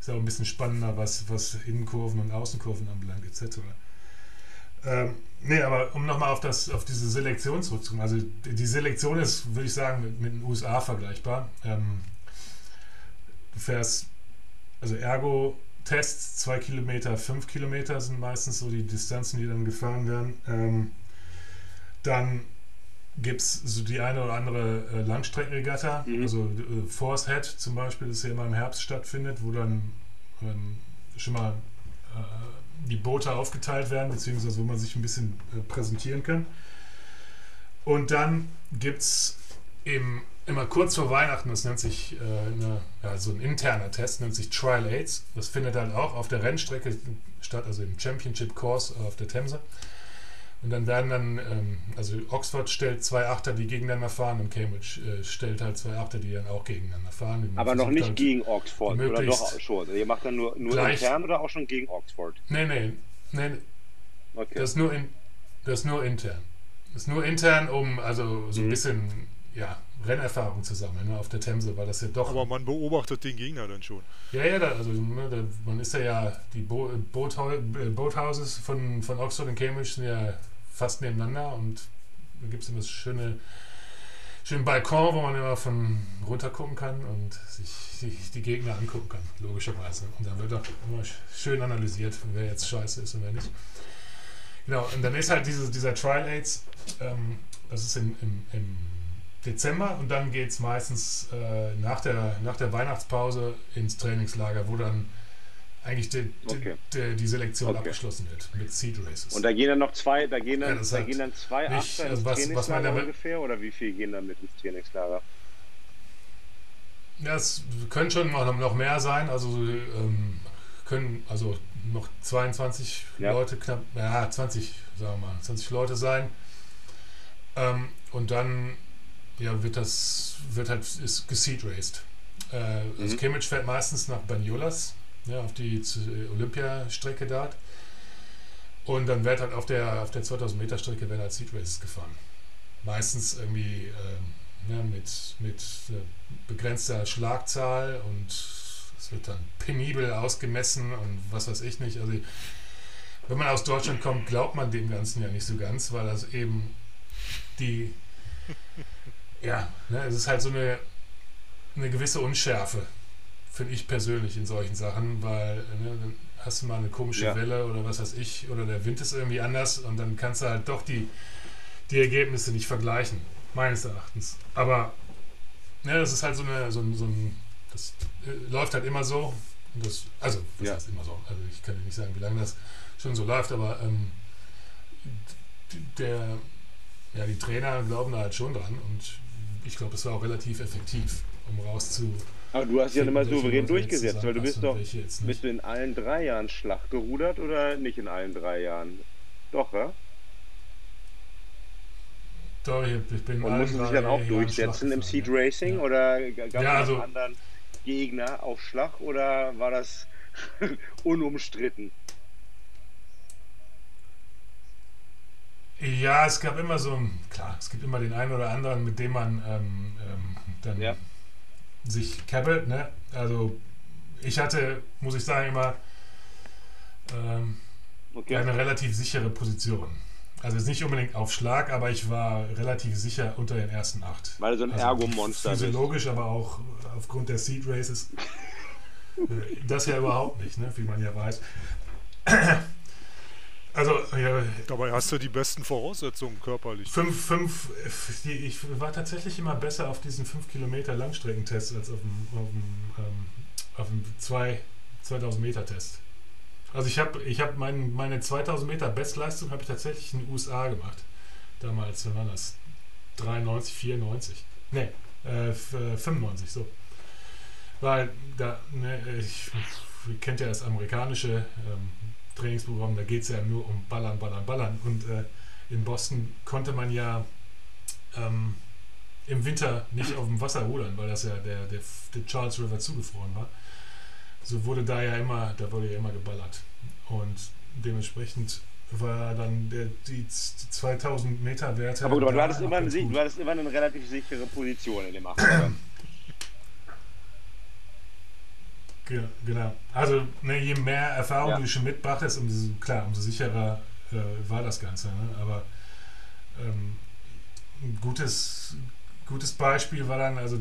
ist auch ein bisschen spannender, was, was Innenkurven und Außenkurven anbelangt, etc. Ähm, nee, aber um nochmal auf, auf diese Selektion zurückzukommen. Also die Selektion ist, würde ich sagen, mit, mit den USA vergleichbar. Ähm, du fährst, also Ergo Tests, 2 Kilometer, 5 Kilometer sind meistens so die Distanzen, die dann gefahren werden. Ähm, dann gibt es so die eine oder andere äh, Langstreckenregatta, mhm. also äh, Force Head zum Beispiel, das ja immer im Herbst stattfindet, wo dann ähm, schon mal äh, die Boote aufgeteilt werden, beziehungsweise wo man sich ein bisschen äh, präsentieren kann. Und dann gibt es immer kurz vor Weihnachten, das nennt sich äh, eine, ja, so ein interner Test, nennt sich Trial Aids. Das findet dann auch auf der Rennstrecke statt, also im Championship Course auf der Themse. Und dann werden dann, ähm, also Oxford stellt zwei Achter, die gegeneinander fahren und Cambridge äh, stellt halt zwei Achter, die dann auch gegeneinander fahren. Aber noch nicht halt gegen Oxford, oder doch schon? Ihr macht dann nur, nur intern oder auch schon gegen Oxford? Nee, nee, nee. Okay. Das, ist nur in, das ist nur intern. Das ist nur intern, um also so ein mhm. bisschen ja, Rennerfahrung zu sammeln ne, auf der Themse, weil das ja doch. Aber man beobachtet den Gegner dann schon. Ja, ja, da, also ne, da, man ist ja ja, die Bo Boathouses von, von Oxford und Cambridge sind ja fast nebeneinander und da gibt es immer das schöne, schönen Balkon, wo man immer von runter gucken kann und sich, sich die Gegner angucken kann, logischerweise. Und dann wird auch immer schön analysiert, wer jetzt scheiße ist und wer nicht. Genau, und dann ist halt diese, dieser Trial Aids, ähm, das ist in, im, im Dezember und dann geht es meistens äh, nach, der, nach der Weihnachtspause ins Trainingslager, wo dann eigentlich die, okay. die, die Selektion okay. abgeschlossen wird mit Seed Races. Und da gehen dann noch zwei, da gehen dann, ja, da gehen dann zwei nicht, Achter ins also was, Trainingslager was ungefähr oder wie viel gehen dann mit ins Trainingslager? Ja, es können schon noch, noch mehr sein, also ähm, können also noch 22 ja. Leute, knapp, ja 20, sagen wir mal, 20 Leute sein. Ähm, und dann ja, wird das, wird halt, ist geseed raced. Äh, also mhm. Also Cambridge fährt meistens nach Banyolas, ja, auf die Olympiastrecke dort. Und dann wird halt auf der, auf der 2000 Meter Strecke werden halt Seed Races gefahren. Meistens irgendwie äh, ja, mit, mit äh, begrenzter Schlagzahl und es wird dann penibel ausgemessen und was weiß ich nicht. Also wenn man aus Deutschland kommt, glaubt man dem Ganzen ja nicht so ganz, weil das eben die ja, ne, es ist halt so eine, eine gewisse Unschärfe finde ich persönlich in solchen Sachen, weil ne, dann hast du mal eine komische ja. Welle oder was weiß ich, oder der Wind ist irgendwie anders und dann kannst du halt doch die, die Ergebnisse nicht vergleichen, meines Erachtens. Aber ne, das ist halt so, eine, so, ein, so ein, das äh, läuft halt immer so. Das, also, das ja. heißt immer so. Also ich kann dir nicht sagen, wie lange das schon so läuft, aber ähm, der, ja, die Trainer glauben da halt schon dran und ich glaube, es war auch relativ effektiv, um rauszu aber du hast ja immer souverän durchgesetzt, weil du bist doch bist du in allen drei Jahren Schlag gerudert oder nicht in allen drei Jahren? Doch, ja? Doch, ich bin Und mussten sich dann auch durchsetzen im Seed Racing ja. oder gab es ja, also, anderen Gegner auf Schlag oder war das unumstritten? Ja, es gab immer so, klar, es gibt immer den einen oder anderen, mit dem man ähm, ähm, dann ja sich cappelt. Ne? Also ich hatte, muss ich sagen, immer ähm, okay. eine relativ sichere Position. Also nicht unbedingt auf Schlag, aber ich war relativ sicher unter den ersten acht. Weil so ein also Ergo-Monster Physiologisch, aber auch aufgrund der Seed Races. Äh, das ja überhaupt nicht, ne? wie man ja weiß. Also, ja, Dabei hast du die besten Voraussetzungen körperlich. Fünf, fünf, ich war tatsächlich immer besser auf diesen 5 Kilometer Langstreckentest als auf dem, auf dem, ähm, auf dem 2000 Meter Test. Also ich habe ich hab mein, meine 2000 Meter Bestleistung habe ich tatsächlich in den USA gemacht. Damals, wann war das? 93, 94. Ne, äh, 95, so. Weil da, ne, ich, ihr kennt ja das amerikanische ähm, Trainingsprogramm, da geht es ja nur um Ballern, Ballern, Ballern. Und äh, in Boston konnte man ja ähm, im Winter nicht auf dem Wasser rudern, weil das ja der, der, der Charles River zugefroren war so wurde da ja immer, da wurde ja immer geballert. Und dementsprechend war dann der, die, die 2000 Meter Werte. Aber gut, aber du hattest, immer, ein, du hattest immer eine relativ sichere Position in dem Achterrad. Genau. Also ne, je mehr Erfahrung ja. du schon mitbrachtest, umso, klar, umso sicherer äh, war das Ganze. Ne? Aber ähm, ein gutes, gutes Beispiel war dann, also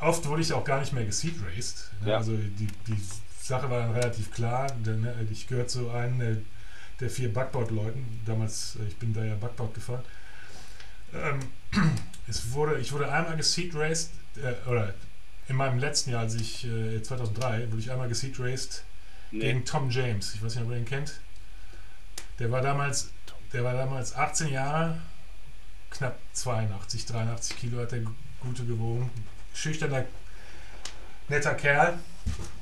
oft wurde ich auch gar nicht mehr geseed raced. Ne? Ja. Also die, die Sache war dann relativ klar. Denn, ne, ich gehöre zu einem der, der vier Backboard-Leuten. Damals, äh, ich bin da ja Backboard gefahren. Ähm, es wurde, ich wurde einmal geseed raced, äh, oder in meinem letzten Jahr, als ich äh, 2003, wurde ich einmal geseed raced nee. gegen Tom James. Ich weiß nicht, ob ihr ihn kennt. Der war damals, der war damals 18 Jahre, knapp 82, 83 Kilo hat er gute gewogen schüchterner, netter Kerl.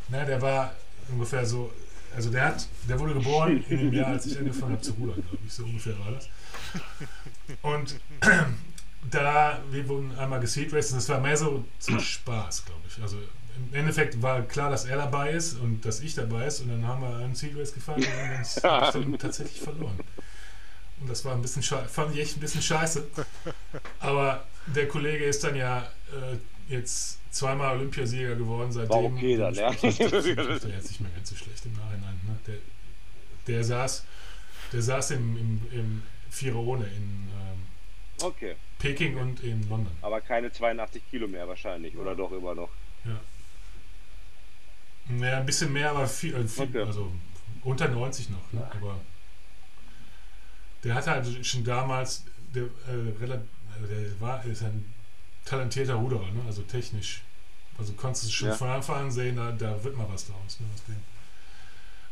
Ne, der war ungefähr so, also der hat, der wurde geboren in dem Jahr, als ich angefangen habe zu rudern, glaube ich, so ungefähr war das. Und da, wir wurden einmal geseed raced und das war mehr so zum Spaß, glaube ich. Also im Endeffekt war klar, dass er dabei ist und dass ich dabei ist und dann haben wir einen Seed Race gefahren und haben wir tatsächlich verloren. Und das war ein bisschen fand ich echt ein bisschen scheiße. Aber der Kollege ist dann ja äh, jetzt zweimal Olympiasieger geworden seitdem. War okay dann, ja. Das, das, das ist jetzt nicht mehr ganz so schlecht im Nachhinein. Ne? Der, der saß, der saß im, im, im Vierer ohne in ähm, okay. Peking und in London. Aber keine 82 Kilo mehr wahrscheinlich, oder doch immer noch? Ja. Ja, ein bisschen mehr, aber viel, äh, viel okay. also unter 90 noch. Ne? Aber der hatte halt schon damals, der, äh, relativ, also der war, ist ein talentierter Ruderer, ne? also technisch. Also konntest du schon ja. von Anfang an sehen, da, da wird mal was draus. Ne?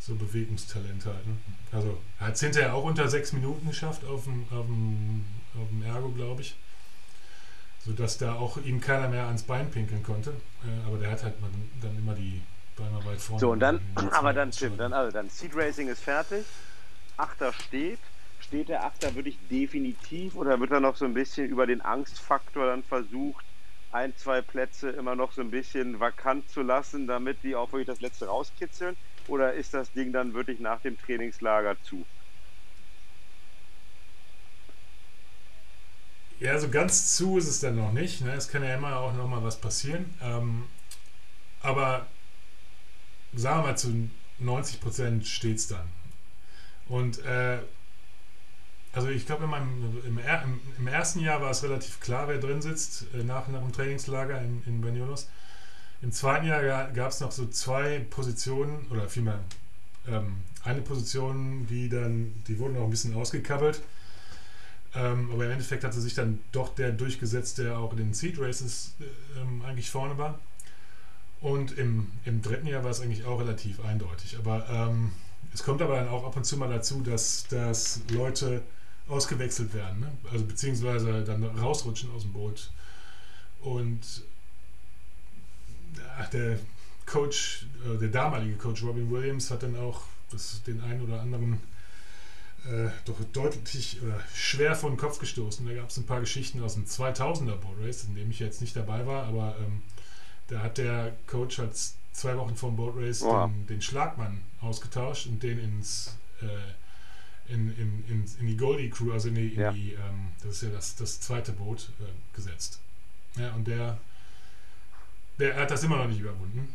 So Bewegungstalent halt. Ne? Also hat es hinterher auch unter sechs Minuten geschafft auf dem, auf dem, auf dem Ergo, glaube ich. Sodass da auch ihm keiner mehr ans Bein pinkeln konnte. Äh, aber der hat halt dann immer die Beine weit vorne. So, und dann, aber dann, Tim, dann, also dann Seed Racing ist fertig. Achter steht steht der Achter wirklich definitiv oder wird er noch so ein bisschen über den Angstfaktor dann versucht, ein, zwei Plätze immer noch so ein bisschen vakant zu lassen, damit die auch wirklich das letzte rauskitzeln? Oder ist das Ding dann wirklich nach dem Trainingslager zu? Ja, so ganz zu ist es dann noch nicht. Ne? Es kann ja immer auch noch mal was passieren. Ähm, aber sagen wir mal, zu 90 Prozent steht es dann. Und äh, also ich glaube, im, im, im, ersten Jahr war es relativ klar, wer drin sitzt, äh, nach, nach dem Trainingslager in, in Banyolos. Im zweiten Jahr gab es noch so zwei Positionen, oder vielmehr ähm, eine Position, die dann, die wurden auch ein bisschen ausgekabbelt. Ähm, aber im Endeffekt hatte sich dann doch der durchgesetzt, der auch in den Seed Races äh, ähm, eigentlich vorne war. Und im, im dritten Jahr war es eigentlich auch relativ eindeutig. Aber ähm, es kommt aber dann auch ab und zu mal dazu, dass, dass Leute ausgewechselt werden, ne? also beziehungsweise dann rausrutschen aus dem Boot. Und der Coach, äh, der damalige Coach Robin Williams hat dann auch das, den einen oder anderen äh, doch deutlich äh, schwer vor den Kopf gestoßen. Da gab es ein paar Geschichten aus dem 2000er Boat Race, in dem ich jetzt nicht dabei war, aber ähm, da hat der Coach als zwei Wochen vor dem Boat Race den, den, Schlagmann ausgetauscht und den ins äh, in, in, in, in die Goldie Crew, also in die, in ja. die ähm, das ist ja das, das zweite Boot, äh, gesetzt. Ja, und der, der hat das immer noch nicht überwunden.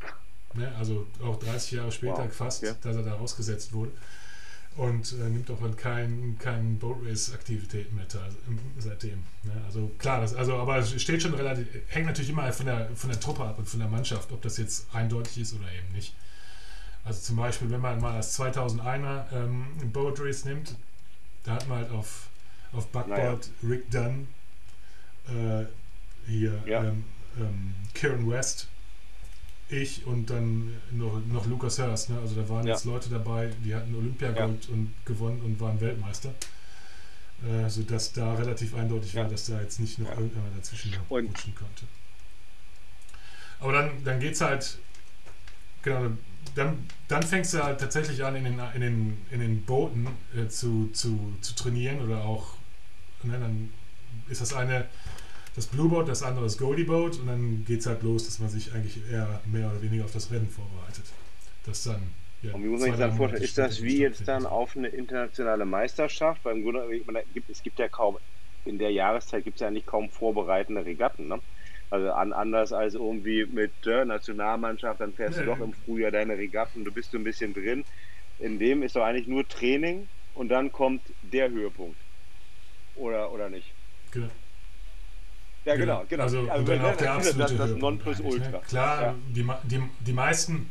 Ne? Also auch 30 Jahre später wow. fast, okay. dass er da rausgesetzt wurde. und äh, nimmt auch an keinen kein Boat Race Aktivitäten mit also, seitdem. Ne? Also klar, das, also aber es steht schon relativ, hängt natürlich immer von der von der Truppe ab und von der Mannschaft, ob das jetzt eindeutig ist oder eben nicht. Also zum Beispiel, wenn man mal das 2001er ähm, Boat Race nimmt, da hat man halt auf, auf Backboard naja. Rick Dunn, äh, hier ja. ähm, ähm, Kieran West, ich und dann noch, noch Lucas Hurst. Ne? Also da waren ja. jetzt Leute dabei, die hatten Olympiagold ja. und gewonnen und waren Weltmeister. Äh, sodass da relativ eindeutig ja. war, dass da jetzt nicht noch ja. irgendjemand dazwischen und rutschen konnte. Aber dann, dann geht es halt, genau, dann, dann fängst du halt tatsächlich an, in den, in den, in den Booten äh, zu, zu, zu trainieren oder auch, ne, dann ist das eine das Blue Boat, das andere das Goldie Boat und dann geht es halt los, dass man sich eigentlich eher mehr oder weniger auf das Rennen vorbereitet. Das dann. Ja, und wie muss man sich dann vorstellen? Ist das wie jetzt dann auf eine internationale Meisterschaft? Weil im Grunde, es gibt ja kaum, in der Jahreszeit gibt es ja eigentlich kaum vorbereitende Regatten. Ne? Also an, anders als irgendwie mit äh, Nationalmannschaft, dann fährst nee. du doch im Frühjahr deine Regatten, du bist so ein bisschen drin. In dem ist doch eigentlich nur Training und dann kommt der Höhepunkt. Oder, oder nicht? Genau. Ja, genau, genau. Also, also und dann auch der absolute das, das Nonplusultra. Ne? Klar, ja. die, die, die meisten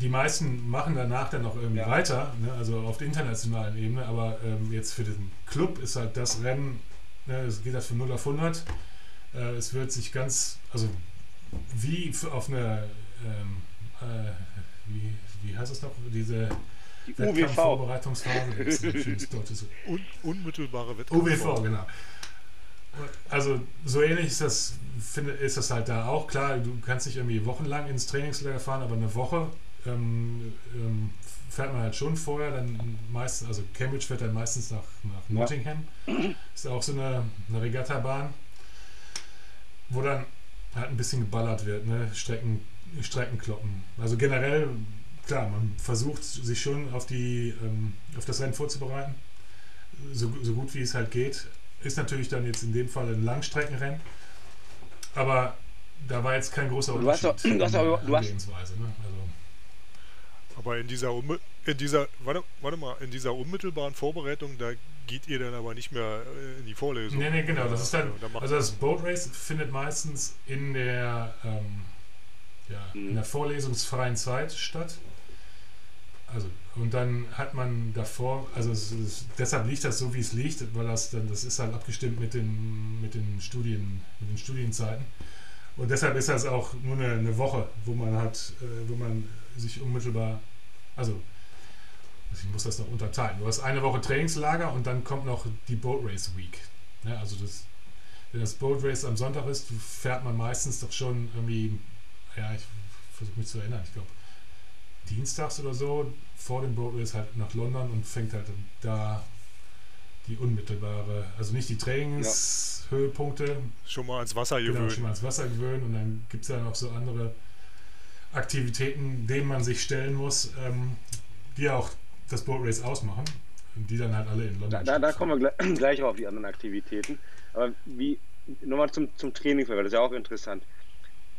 die meisten machen danach dann noch irgendwie ja. weiter, ne? also auf der internationalen Ebene, aber ähm, jetzt für den Club ist halt das Rennen, ne, es geht das von 0 auf 100. Äh, es wird sich ganz, also wie auf einer, ähm, äh, wie, wie heißt es noch, diese die UWV. Vorbereitungsphase. Un unmittelbare Wettkampf. UWV, genau. Also so ähnlich ist das, finde, ist das halt da auch. Klar, du kannst nicht irgendwie wochenlang ins Trainingslager fahren, aber eine Woche ähm, ähm, fährt man halt schon vorher. Dann meistens, also Cambridge fährt dann meistens nach, nach Nottingham. Ist auch so eine, eine Regattabahn, wo dann halt ein bisschen geballert wird, ne? Strecken, Streckenkloppen. Also generell, klar, man versucht sich schon auf die ähm, auf das Rennen vorzubereiten, so, so gut wie es halt geht. Ist natürlich dann jetzt in dem Fall ein Langstreckenrennen. Aber da war jetzt kein großer Unterschied. Du hast, doch, du hast, aber, du hast, ne? also. Aber in dieser, in dieser warte, warte mal, in dieser unmittelbaren Vorbereitung, da geht ihr dann aber nicht mehr äh, in die Vorlesung. Nee, nee, genau. Das ist dann, also das Boat Race findet meistens in der, ähm, ja, mhm. in der vorlesungsfreien Zeit statt. Also, und dann hat man davor, also es, es, deshalb liegt das so, wie es liegt, weil das dann, das ist halt abgestimmt mit den, mit den Studien, mit den Studienzeiten. Und deshalb ist das auch nur eine, eine Woche, wo man hat, äh, wo man sich unmittelbar, also ich muss das noch unterteilen. Du hast eine Woche Trainingslager und dann kommt noch die Boat Race Week. Ja, also das, wenn das Boat Race am Sonntag ist, fährt man meistens doch schon irgendwie, ja, ich versuche mich zu erinnern, ich glaube dienstags oder so vor dem Boat Race halt nach London und fängt halt da die unmittelbare, also nicht die Trainingshöhepunkte. Ja. Schon mal ans Wasser gewöhnen. Genau, schon mal ans Wasser gewöhnen und dann gibt es ja noch so andere Aktivitäten, denen man sich stellen muss, ähm, die auch das Boat Race ausmachen und die dann halt alle in London Da, da, da kommen wir gleich, gleich auf die anderen Aktivitäten. Aber wie, nochmal zum, zum Training, das ist ja auch interessant.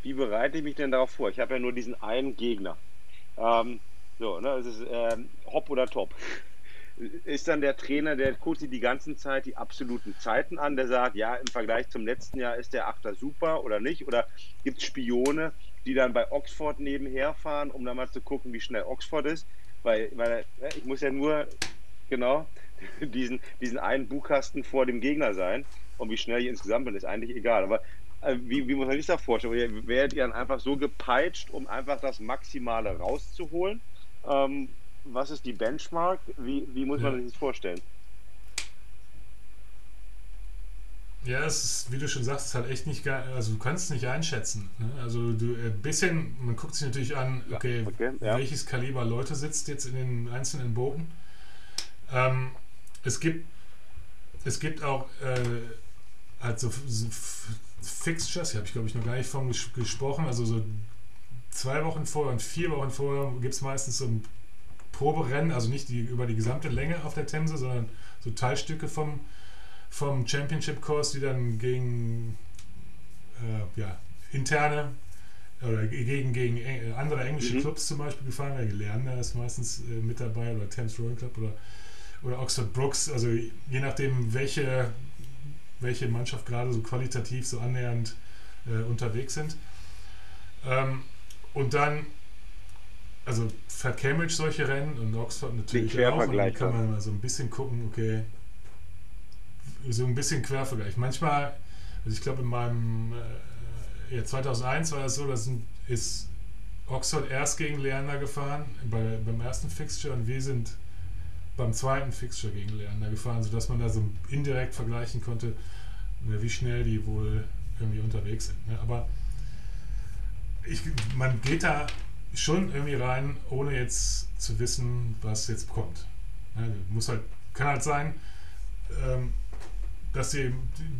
Wie bereite ich mich denn darauf vor? Ich habe ja nur diesen einen Gegner. Ähm, so, ne, es ist ähm, hopp oder top. Ist dann der Trainer, der guckt sich die ganze Zeit die absoluten Zeiten an, der sagt, ja, im Vergleich zum letzten Jahr ist der Achter super oder nicht? Oder gibt es Spione, die dann bei Oxford nebenher fahren, um dann mal zu gucken, wie schnell Oxford ist? Weil, weil ich muss ja nur, genau, diesen, diesen einen Buchkasten vor dem Gegner sein. Und wie schnell ich insgesamt bin, ist eigentlich egal. Aber wie, wie muss man sich das vorstellen? Werdet ihr dann einfach so gepeitscht, um einfach das Maximale rauszuholen? Ähm, was ist die Benchmark? Wie, wie muss man sich das vorstellen? Ja, es ist, wie du schon sagst, ist halt echt nicht geil. Also du kannst es nicht einschätzen. Ne? Also du ein äh, bisschen, man guckt sich natürlich an, okay, okay ja. welches Kaliber Leute sitzt jetzt in den einzelnen Booten. Ähm, es gibt es gibt auch äh, halt so, so Fixtures, habe ich glaube ich noch gar nicht von ges gesprochen, also so zwei Wochen vorher und vier Wochen vorher gibt es meistens so ein Proberennen, also nicht die, über die gesamte Länge auf der Themse, sondern so Teilstücke vom, vom Championship-Kurs, die dann gegen äh, ja, interne oder gegen, gegen andere englische mhm. Clubs zum Beispiel gefahren. Der Gelernter ist meistens äh, mit dabei oder Thames Rowing Club oder, oder Oxford Brooks. Also je nachdem, welche, welche Mannschaft gerade so qualitativ so annähernd äh, unterwegs sind. Ähm, und dann, also fährt Cambridge solche Rennen und Oxford natürlich auch. Und dann kann man mal so ein bisschen gucken, okay, so ein bisschen Quervergleich. Manchmal, also ich glaube in meinem äh, ja, 2001 war es so, dass ist Oxford erst gegen Leander gefahren bei, beim ersten Fixture und wir sind beim zweiten Fixture gegen Leander gefahren, sodass man da so indirekt vergleichen konnte, ne, wie schnell die wohl irgendwie unterwegs sind. Ne? Aber ich, man geht da schon irgendwie rein, ohne jetzt zu wissen, was jetzt kommt. Ne? Muss halt, kann halt sein, ähm, dass die,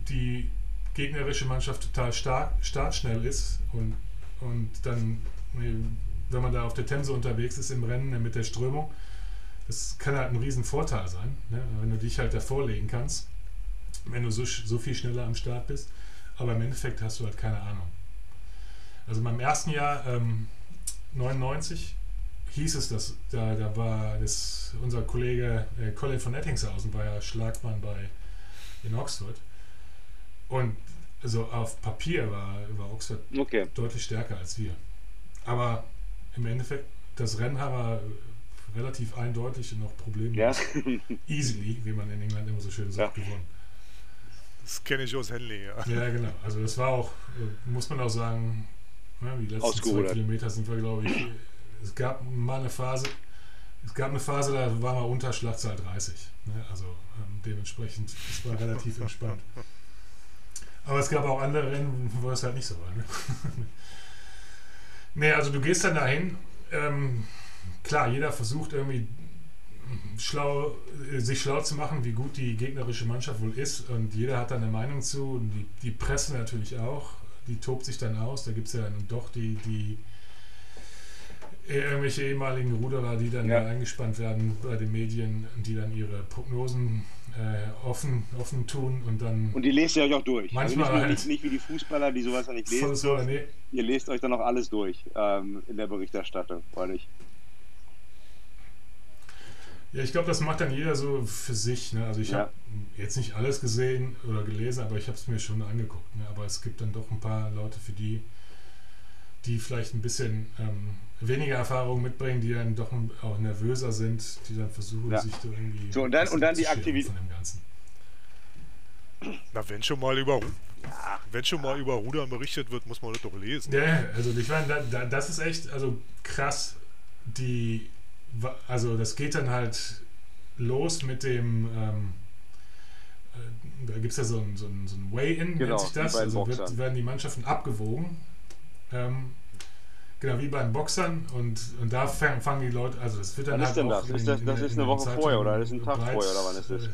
die gegnerische Mannschaft total stark, startschnell ist und, und dann, wenn man da auf der Themse unterwegs ist im Rennen mit der Strömung, das kann halt ein Riesenvorteil sein, ne? wenn du dich halt davor legen kannst, wenn du so, so viel schneller am Start bist. Aber im Endeffekt hast du halt keine Ahnung. Also in meinem ersten Jahr, ähm, 99, hieß es, dass da, da war das, unser Kollege äh, Colin von Ettingshausen war ja Schlagmann bei in Oxford. Und also auf Papier war, war Oxford okay. deutlich stärker als wir. Aber im Endeffekt, das Rennen haben wir relativ eindeutig und noch problemlos ja. easily, wie man in England immer so schön sagt, ja. gewonnen. Das kenne ich aus Henley, ja. Ja, genau. Also das war auch, muss man auch sagen, die letzten zwei Kilometer sind wir, glaube ich, es gab mal eine Phase, es gab eine Phase, da war man unter Schlachtzahl 30. Ne? Also ähm, dementsprechend, es war relativ entspannt. Aber es gab auch andere Rennen, wo es halt nicht so war. Ne? nee, also du gehst dann dahin. Ähm, klar, jeder versucht irgendwie schlau, sich schlau zu machen, wie gut die gegnerische Mannschaft wohl ist. Und jeder hat da eine Meinung zu. Und die, die Presse natürlich auch. Die tobt sich dann aus. Da gibt es ja dann doch die, die irgendwelche ehemaligen Ruderer, die dann ja. eingespannt werden bei den Medien, die dann ihre Prognosen äh, offen, offen tun und dann. Und die lest ihr euch auch durch. Manchmal also nicht, halt nicht, nicht, wie die Fußballer, die sowas ja nicht lesen. So, nee. Ihr lest euch dann auch alles durch ähm, in der Berichterstattung, weil ich. Ja, ich glaube, das macht dann jeder so für sich. Ne? Also ich ja. habe jetzt nicht alles gesehen oder gelesen, aber ich habe es mir schon angeguckt. Ne? Aber es gibt dann doch ein paar Leute, für die, die vielleicht ein bisschen ähm, weniger Erfahrung mitbringen, die dann doch auch nervöser sind, die dann versuchen, ja. sich da irgendwie. So, und dann, und dann die Aktivität. Na, wenn schon mal über ja. wenn schon mal über Rudern berichtet wird, muss man das doch lesen. Ja, also ich meine, da, da, das ist echt also krass. Die, also das geht dann halt los mit dem. Ähm, äh, da gibt es ja so ein, so ein, so ein Way-In, genau, nennt sich das. Also wird, werden die Mannschaften abgewogen. Ähm, Genau, wie bei den Boxern und, und da fangen die Leute, also das wird dann wann halt ist denn das? Ist das, das ist eine Woche vorher oder das ist ein Tag breit, vorher oder wann ist das?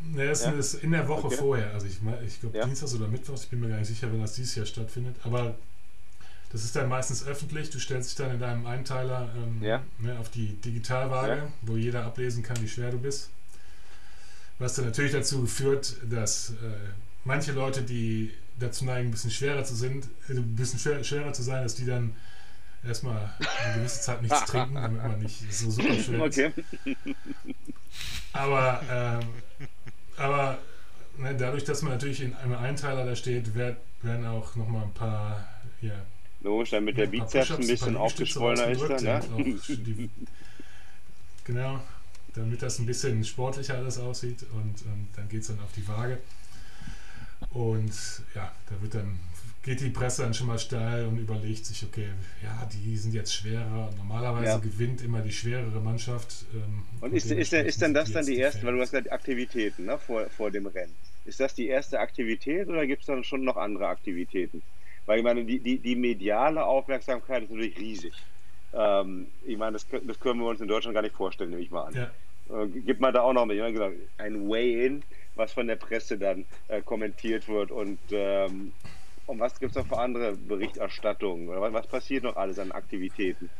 Ne, das ja? ist in der Woche okay. vorher, also ich, ich glaube ja? Dienstags oder Mittwochs, ich bin mir gar nicht sicher, wenn das dieses Jahr stattfindet, aber das ist dann meistens öffentlich, du stellst dich dann in deinem Einteiler ähm, ja? ne, auf die Digitalwaage, wo jeder ablesen kann, wie schwer du bist. Was dann natürlich dazu führt, dass äh, manche Leute, die dazu neigen, ein bisschen schwerer zu sind, äh, ein bisschen schwer, schwerer zu sein, dass die dann erstmal eine gewisse Zeit nichts trinken, damit man nicht so super schwer okay. ist. Aber, ähm, aber ne, dadurch, dass man natürlich in einem Einteiler da steht, werden, werden auch nochmal ein paar, ja. Logisch, damit der Bizeps ein bisschen aufgeschwollener ist. Dann, ja? die, genau, damit das ein bisschen sportlicher alles aussieht und, und dann geht es dann auf die Waage. Und ja, da wird dann, geht die Presse dann schon mal steil und überlegt sich, okay, ja, die sind jetzt schwerer. Normalerweise ja. gewinnt immer die schwerere Mannschaft. Ähm, und ist, ist, denn, ist denn das dann die erste, weil du hast gesagt Aktivitäten ne, vor, vor dem Rennen. Ist das die erste Aktivität oder gibt es dann schon noch andere Aktivitäten? Weil ich meine, die, die, die mediale Aufmerksamkeit ist natürlich riesig. Ähm, ich meine, das, das, können wir uns in Deutschland gar nicht vorstellen, nehme ich mal an. Ja. Äh, gibt man da auch noch mit, ein Way-In was von der Presse dann äh, kommentiert wird und ähm, und was gibt es noch für andere Berichterstattungen? Oder was, was, passiert noch alles an Aktivitäten?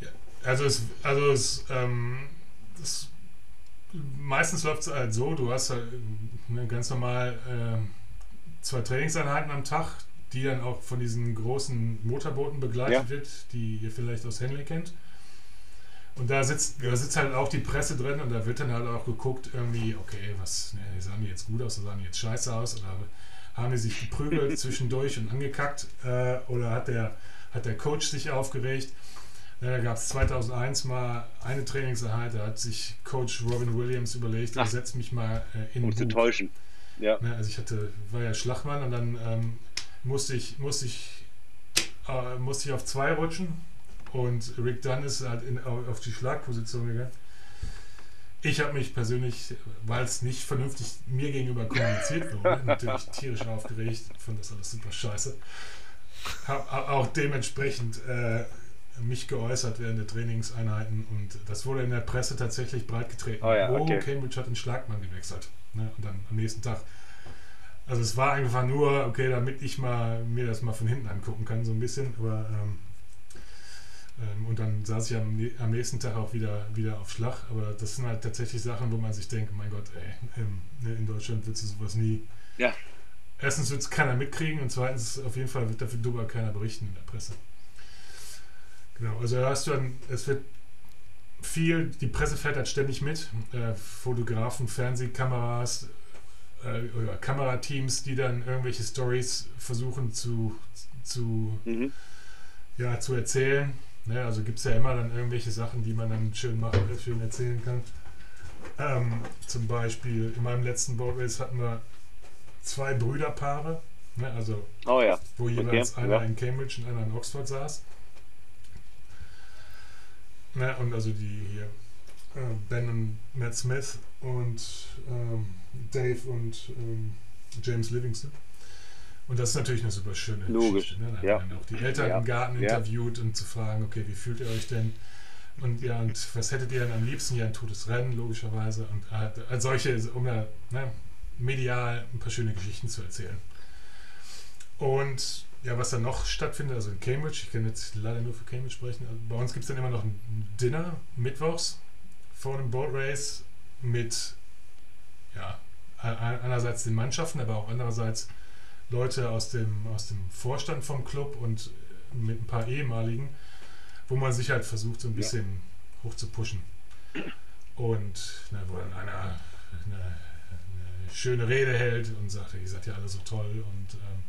Ja, also es, also es, ähm, es meistens läuft es halt so, du hast halt ne, ganz normal äh, zwei Trainingseinheiten am Tag, die dann auch von diesen großen Motorbooten begleitet ja. wird, die ihr vielleicht aus Henley kennt. Und da sitzt, da sitzt halt auch die Presse drin und da wird dann halt auch geguckt, irgendwie, okay, was, ne, sahen die jetzt gut aus oder sahen die jetzt scheiße aus oder haben die sich geprügelt zwischendurch und angekackt äh, oder hat der, hat der Coach sich aufgeregt. Ja, da gab es 2001 mal eine Trainingseinheit, da hat sich Coach Robin Williams überlegt, er setzt mich mal äh, in Um zu täuschen. Ja. Ne, also ich hatte, war ja Schlachmann und dann ähm, musste ich, musste ich, äh, musste ich auf zwei rutschen und Rick Dunn ist halt in, auf die Schlagposition gegangen. Ich habe mich persönlich, weil es nicht vernünftig mir gegenüber kommuniziert wurde, natürlich tierisch aufgeregt, fand das alles super scheiße. Habe auch dementsprechend äh, mich geäußert während der Trainingseinheiten und das wurde in der Presse tatsächlich breitgetreten. Oh ja, okay. oh, Cambridge hat den Schlagmann gewechselt. Ne? Und dann am nächsten Tag. Also es war einfach nur, okay, damit ich mal mir das mal von hinten angucken kann, so ein bisschen, aber ähm, ähm, und dann saß ich am, am, nächsten Tag auch wieder, wieder auf Schlag. Aber das sind halt tatsächlich Sachen, wo man sich denkt, mein Gott, ey, ähm, ne, in Deutschland wird es sowas nie. Ja. Erstens wird es keiner mitkriegen und zweitens auf jeden Fall wird dafür drüber keiner berichten in der Presse. Genau, also da hast du dann, es wird viel, die Presse fährt halt ständig mit. Äh, Fotografen, Fernsehkameras, äh, oder Kamerateams, die dann irgendwelche Stories versuchen zu, zu, mhm. ja, zu erzählen. Ne, also gibt es ja immer dann irgendwelche Sachen, die man dann schön machen, schön erzählen kann. Ähm, zum Beispiel in meinem letzten Boat Race hatten wir zwei Brüderpaare, ne, also oh ja. wo jeweils okay. einer ja. in Cambridge und einer in Oxford saß. Ne, und also die hier äh, Ben und Matt Smith und ähm, Dave und ähm, James Livingston. Und das ist natürlich eine super schöne Logisch. Geschichte. Ne? Da ja. haben auch die Eltern ja. im Garten ja. interviewt, um zu fragen, okay, wie fühlt ihr euch denn? Und ja, und was hättet ihr denn am liebsten? Ja, ein totes Rennen, logischerweise. Und äh, als solche, um da ne, medial ein paar schöne Geschichten zu erzählen. Und ja, was dann noch stattfindet, also in Cambridge, ich kann jetzt leider nur für Cambridge sprechen, also bei uns gibt es dann immer noch ein Dinner mittwochs vor einem Boat Race mit, ja, einerseits den Mannschaften, aber auch andererseits Leute aus dem, aus dem Vorstand vom Club und mit ein paar ehemaligen, wo man sich halt versucht, so ein bisschen ja. hoch zu pushen. Und ne, wo dann einer eine, eine, schöne Rede hält und sagt, ihr seid ja alle so toll. Und, ähm,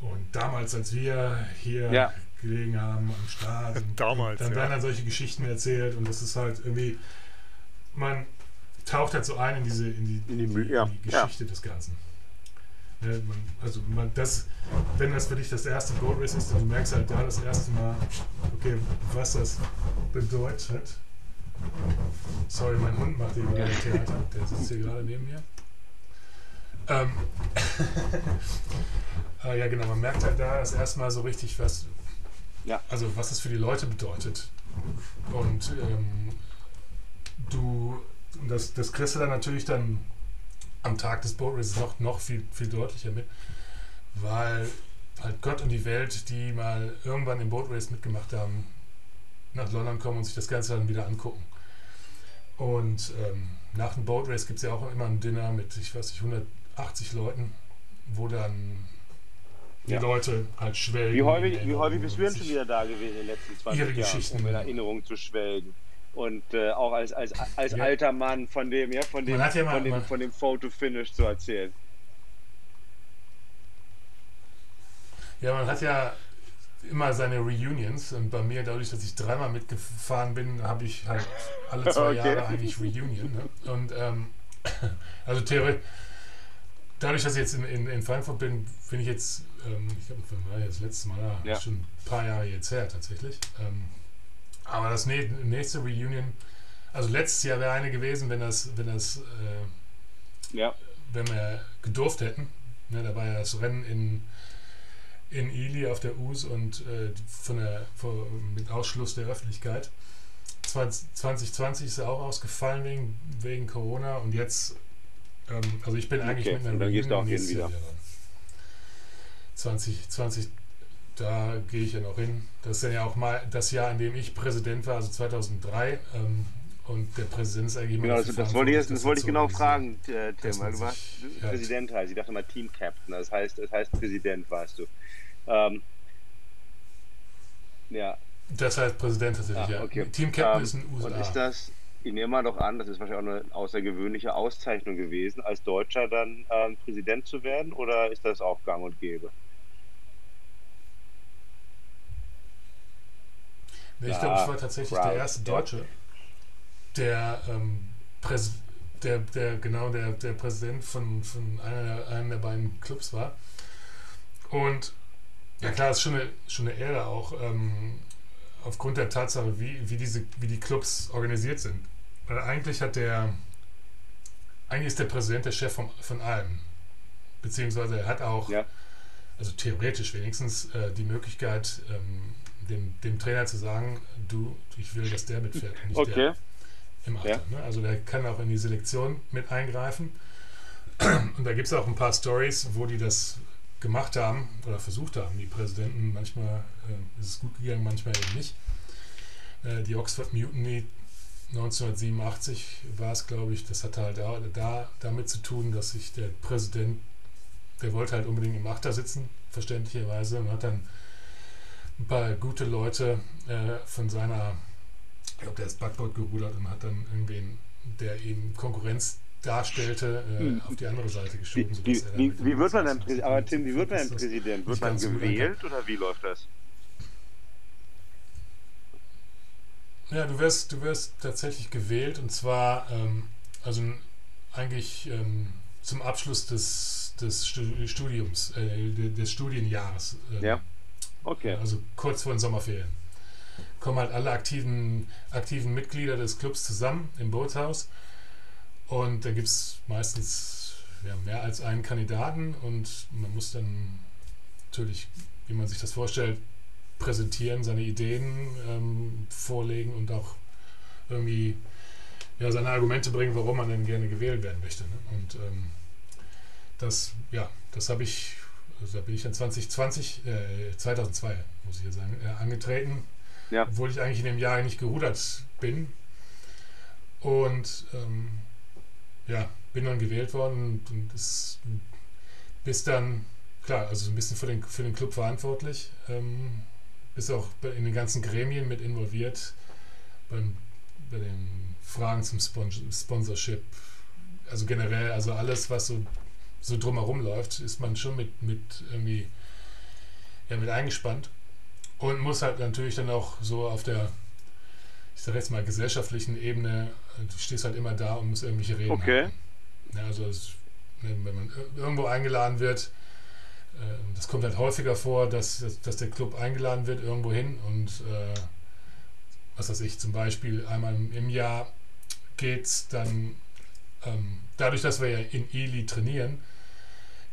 und damals, als wir hier ja. gelegen haben am Start, damals, dann ja. werden dann solche Geschichten erzählt und das ist halt irgendwie, man taucht halt so ein in diese in die, in die, in die, in die Geschichte des Ganzen. Ne, man, also man, das, wenn das für dich das erste Boat Race ist, dann du merkst halt da das erste Mal, okay, was das bedeutet. Sorry, mein Hund macht hier gerade Theater, der sitzt hier gerade neben mir. Ähm, äh, ja, genau, man merkt halt da das erste Mal so richtig, was, ja. also was das für die Leute bedeutet. Und ähm, du, das, das kriegst du dann natürlich dann am Tag des Boat Races noch, noch viel, viel deutlicher mit, weil halt Gott und die Welt, die mal irgendwann im Boat Race mitgemacht haben, nach London kommen und sich das Ganze dann wieder angucken. Und ähm, nach dem Boat Race gibt es ja auch immer ein Dinner mit, ich weiß nicht, 180 Leuten, wo dann die ja. Leute halt schwelgen. Wie häufig, wie häufig bist du denn schon wieder da gewesen in den letzten 20 Jahren, Geschichten. um in Erinnerung zu schwelgen? und äh, auch als, als, als ja. alter Mann von dem, ja, von dem, ja mal, von dem, von dem Photo-Finish zu erzählen. Ja, man hat ja immer seine Reunions und bei mir, dadurch, dass ich dreimal mitgefahren bin, habe ich halt alle zwei okay. Jahre eigentlich Reunion. Ne? Und ähm, also theoretisch, dadurch, dass ich jetzt in, in, in Frankfurt bin, bin ich jetzt, ähm, ich glaube, das war das letzte Mal, ja. schon ein paar Jahre jetzt her tatsächlich. Ähm, aber das nächste Reunion, also letztes Jahr wäre eine gewesen, wenn das, wenn das, äh, ja. wenn wir gedurft hätten. Ne, da war ja das Rennen in, in Ely auf der US und äh, von der, von, mit Ausschluss der Öffentlichkeit. 2020 ist ja auch ausgefallen wegen, wegen Corona und jetzt, ähm, also ich bin eigentlich okay. mit einer Reunion wieder. 2020 da gehe ich ja noch hin. Das ist ja auch mal das Jahr, in dem ich Präsident war, also 2003. Ähm, Und der Präsident ist eigentlich immer. Genau, das, das wollte ich, das wollte ich genau fragen, äh, Tim, weil du warst Präsident heißt. Ich dachte mal Team Captain. Das heißt, das heißt Präsident, warst du. Ähm, ja. Das heißt Präsident tatsächlich, ah, okay. ja. Team Captain ähm, ist ein USA. Und ist das, ich nehme mal doch an, das ist wahrscheinlich auch eine außergewöhnliche Auszeichnung gewesen, als Deutscher dann ähm, Präsident zu werden, oder ist das auch gang und gäbe? Nee, ich ja, glaube, ich war tatsächlich der erste Deutsche, der, ähm, Präs der, der genau der, der Präsident von, von einer, einem der beiden Clubs war. Und ja klar, ist schon eine, schon eine Ehre auch, ähm, aufgrund der Tatsache, wie, wie, diese, wie die Clubs organisiert sind. Weil eigentlich hat der, eigentlich ist der Präsident der Chef von, von allem. Beziehungsweise er hat auch, ja. also theoretisch wenigstens, äh, die Möglichkeit, ähm, dem, dem Trainer zu sagen, du, ich will, dass der mitfährt nicht okay. der im Alter. Ja. Ne? Also der kann auch in die Selektion mit eingreifen. Und da gibt es auch ein paar Stories, wo die das gemacht haben oder versucht haben, die Präsidenten. Manchmal äh, ist es gut gegangen, manchmal eben nicht. Äh, die Oxford Mutiny 1987 war es, glaube ich, das hatte halt da, da, damit zu tun, dass sich der Präsident, der wollte halt unbedingt im Achter sitzen, verständlicherweise, und hat dann ein paar gute Leute äh, von seiner, ich glaube, der ist Backboard gerudert und hat dann irgendwen, der ihm Konkurrenz darstellte, äh, hm. auf die andere Seite geschoben. Wie, wie, wie wird man denn, aber Tim, wie wird man denn Präsident? Wird man gewählt oder wie läuft das? Ja, du wirst, du wirst tatsächlich gewählt und zwar ähm, also eigentlich ähm, zum Abschluss des, des Studiums, äh, des Studienjahres. Ähm, ja. Okay. Also kurz vor den Sommerferien. Kommen halt alle aktiven, aktiven Mitglieder des Clubs zusammen im Bootshaus. Und da gibt es meistens ja, mehr als einen Kandidaten und man muss dann natürlich, wie man sich das vorstellt, präsentieren, seine Ideen ähm, vorlegen und auch irgendwie ja, seine Argumente bringen, warum man denn gerne gewählt werden möchte. Ne? Und ähm, das, ja, das habe ich also da bin ich dann 2020, äh, 2002, muss ich ja sagen, äh, angetreten. Ja. Obwohl ich eigentlich in dem Jahr nicht gerudert bin. Und ähm, ja, bin dann gewählt worden und, und ist bis dann, klar, also ein bisschen für den, für den Club verantwortlich. Ähm, bist auch in den ganzen Gremien mit involviert. Beim, bei den Fragen zum Sponsorship. Also generell, also alles, was so so drumherum läuft, ist man schon mit, mit irgendwie ja, mit eingespannt und muss halt natürlich dann auch so auf der, ich sag jetzt mal, gesellschaftlichen Ebene, du stehst halt immer da und musst irgendwelche Reden okay. Ja, also es, wenn man irgendwo eingeladen wird, das kommt halt häufiger vor, dass, dass, der Club eingeladen wird irgendwo hin und äh, was weiß ich, zum Beispiel einmal im Jahr geht es dann, ähm, dadurch, dass wir ja in Eli trainieren,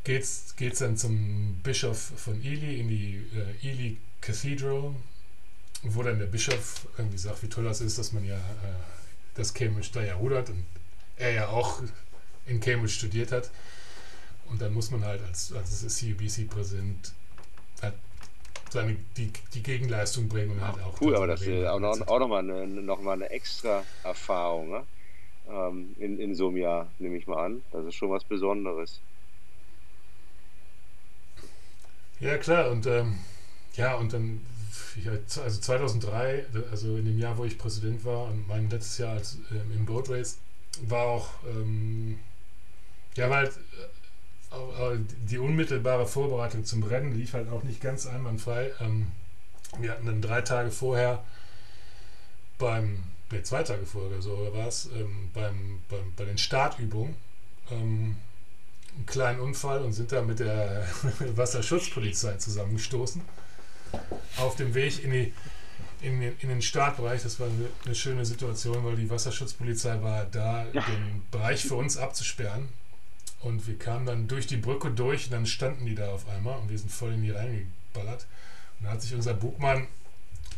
geht es dann zum Bischof von Ely in die äh, Ely Cathedral, wo dann der Bischof irgendwie sagt, wie toll das ist, dass man ja äh, das Cambridge da ja rudert und er ja auch in Cambridge studiert hat. Und dann muss man halt als, als CUBC-Präsident halt seine, die, die Gegenleistung bringen und halt auch. Cool, aber das ist auch, noch, auch nochmal eine, noch mal eine extra Erfahrung ne? ähm, in, in so einem Jahr, nehme ich mal an. Das ist schon was Besonderes. Ja, klar. Und ähm, ja, und dann, also 2003, also in dem Jahr, wo ich Präsident war und mein letztes Jahr als, ähm, im Boat Race, war auch, ähm, ja, weil halt, die unmittelbare Vorbereitung zum Rennen lief halt auch nicht ganz einwandfrei. Ähm, wir hatten dann drei Tage vorher beim, ne, zwei Tage vorher so, oder war es, ähm, beim, beim, bei den Startübungen, ähm, einen kleinen Unfall und sind da mit der Wasserschutzpolizei zusammengestoßen. Auf dem Weg in, die, in, den, in den Startbereich, das war eine, schöne Situation, weil die Wasserschutzpolizei war da, den Bereich für uns abzusperren. Und wir kamen dann durch die Brücke durch und dann standen die da auf einmal und wir sind voll in die reingeballert. Und da hat sich unser Bugmann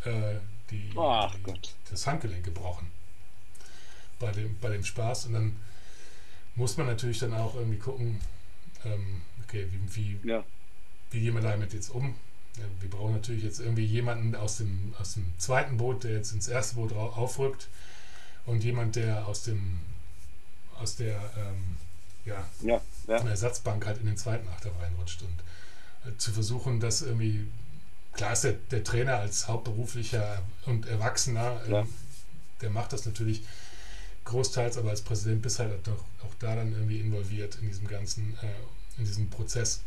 äh, die, die, das Handgelenk gebrochen bei dem, bei dem Spaß. Und dann muss man natürlich dann auch irgendwie gucken, ähm, okay, wie, wie, ja. wie gehen wir damit jetzt um? Wir brauchen natürlich jetzt irgendwie jemanden aus dem, aus dem zweiten Boot, der jetzt ins erste Boot aufrückt und jemand, der aus dem aus der ähm, ja, ja, ja. Ersatzbank halt in den zweiten Achter reinrutscht und äh, zu versuchen, das irgendwie klar ist der, der Trainer als hauptberuflicher und Erwachsener, ähm, ja. der macht das natürlich großteils, aber als Präsident bist halt doch auch da dann irgendwie involviert in diesem ganzen, äh, in diesem Prozess.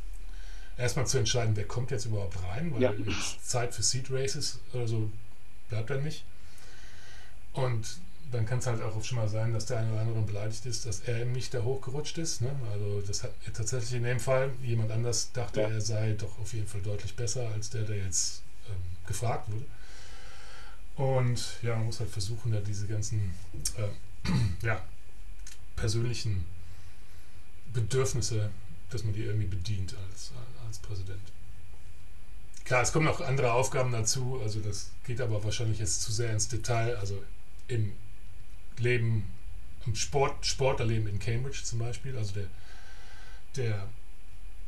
Erstmal zu entscheiden, wer kommt jetzt überhaupt rein, weil ja. Zeit für Seed Races oder so bleibt dann nicht. Und dann kann es halt auch schon mal sein, dass der eine oder andere beleidigt ist, dass er eben nicht da hochgerutscht ist. Ne? Also das hat tatsächlich in dem Fall jemand anders dachte, ja. er sei doch auf jeden Fall deutlich besser als der, der jetzt ähm, gefragt wurde. Und ja, man muss halt versuchen, da diese ganzen äh, ja, persönlichen Bedürfnisse, dass man die irgendwie bedient als, als Präsident. Klar, es kommen noch andere Aufgaben dazu, also das geht aber wahrscheinlich jetzt zu sehr ins Detail. Also im Leben, im Sport, Sportlerleben in Cambridge zum Beispiel. Also der, der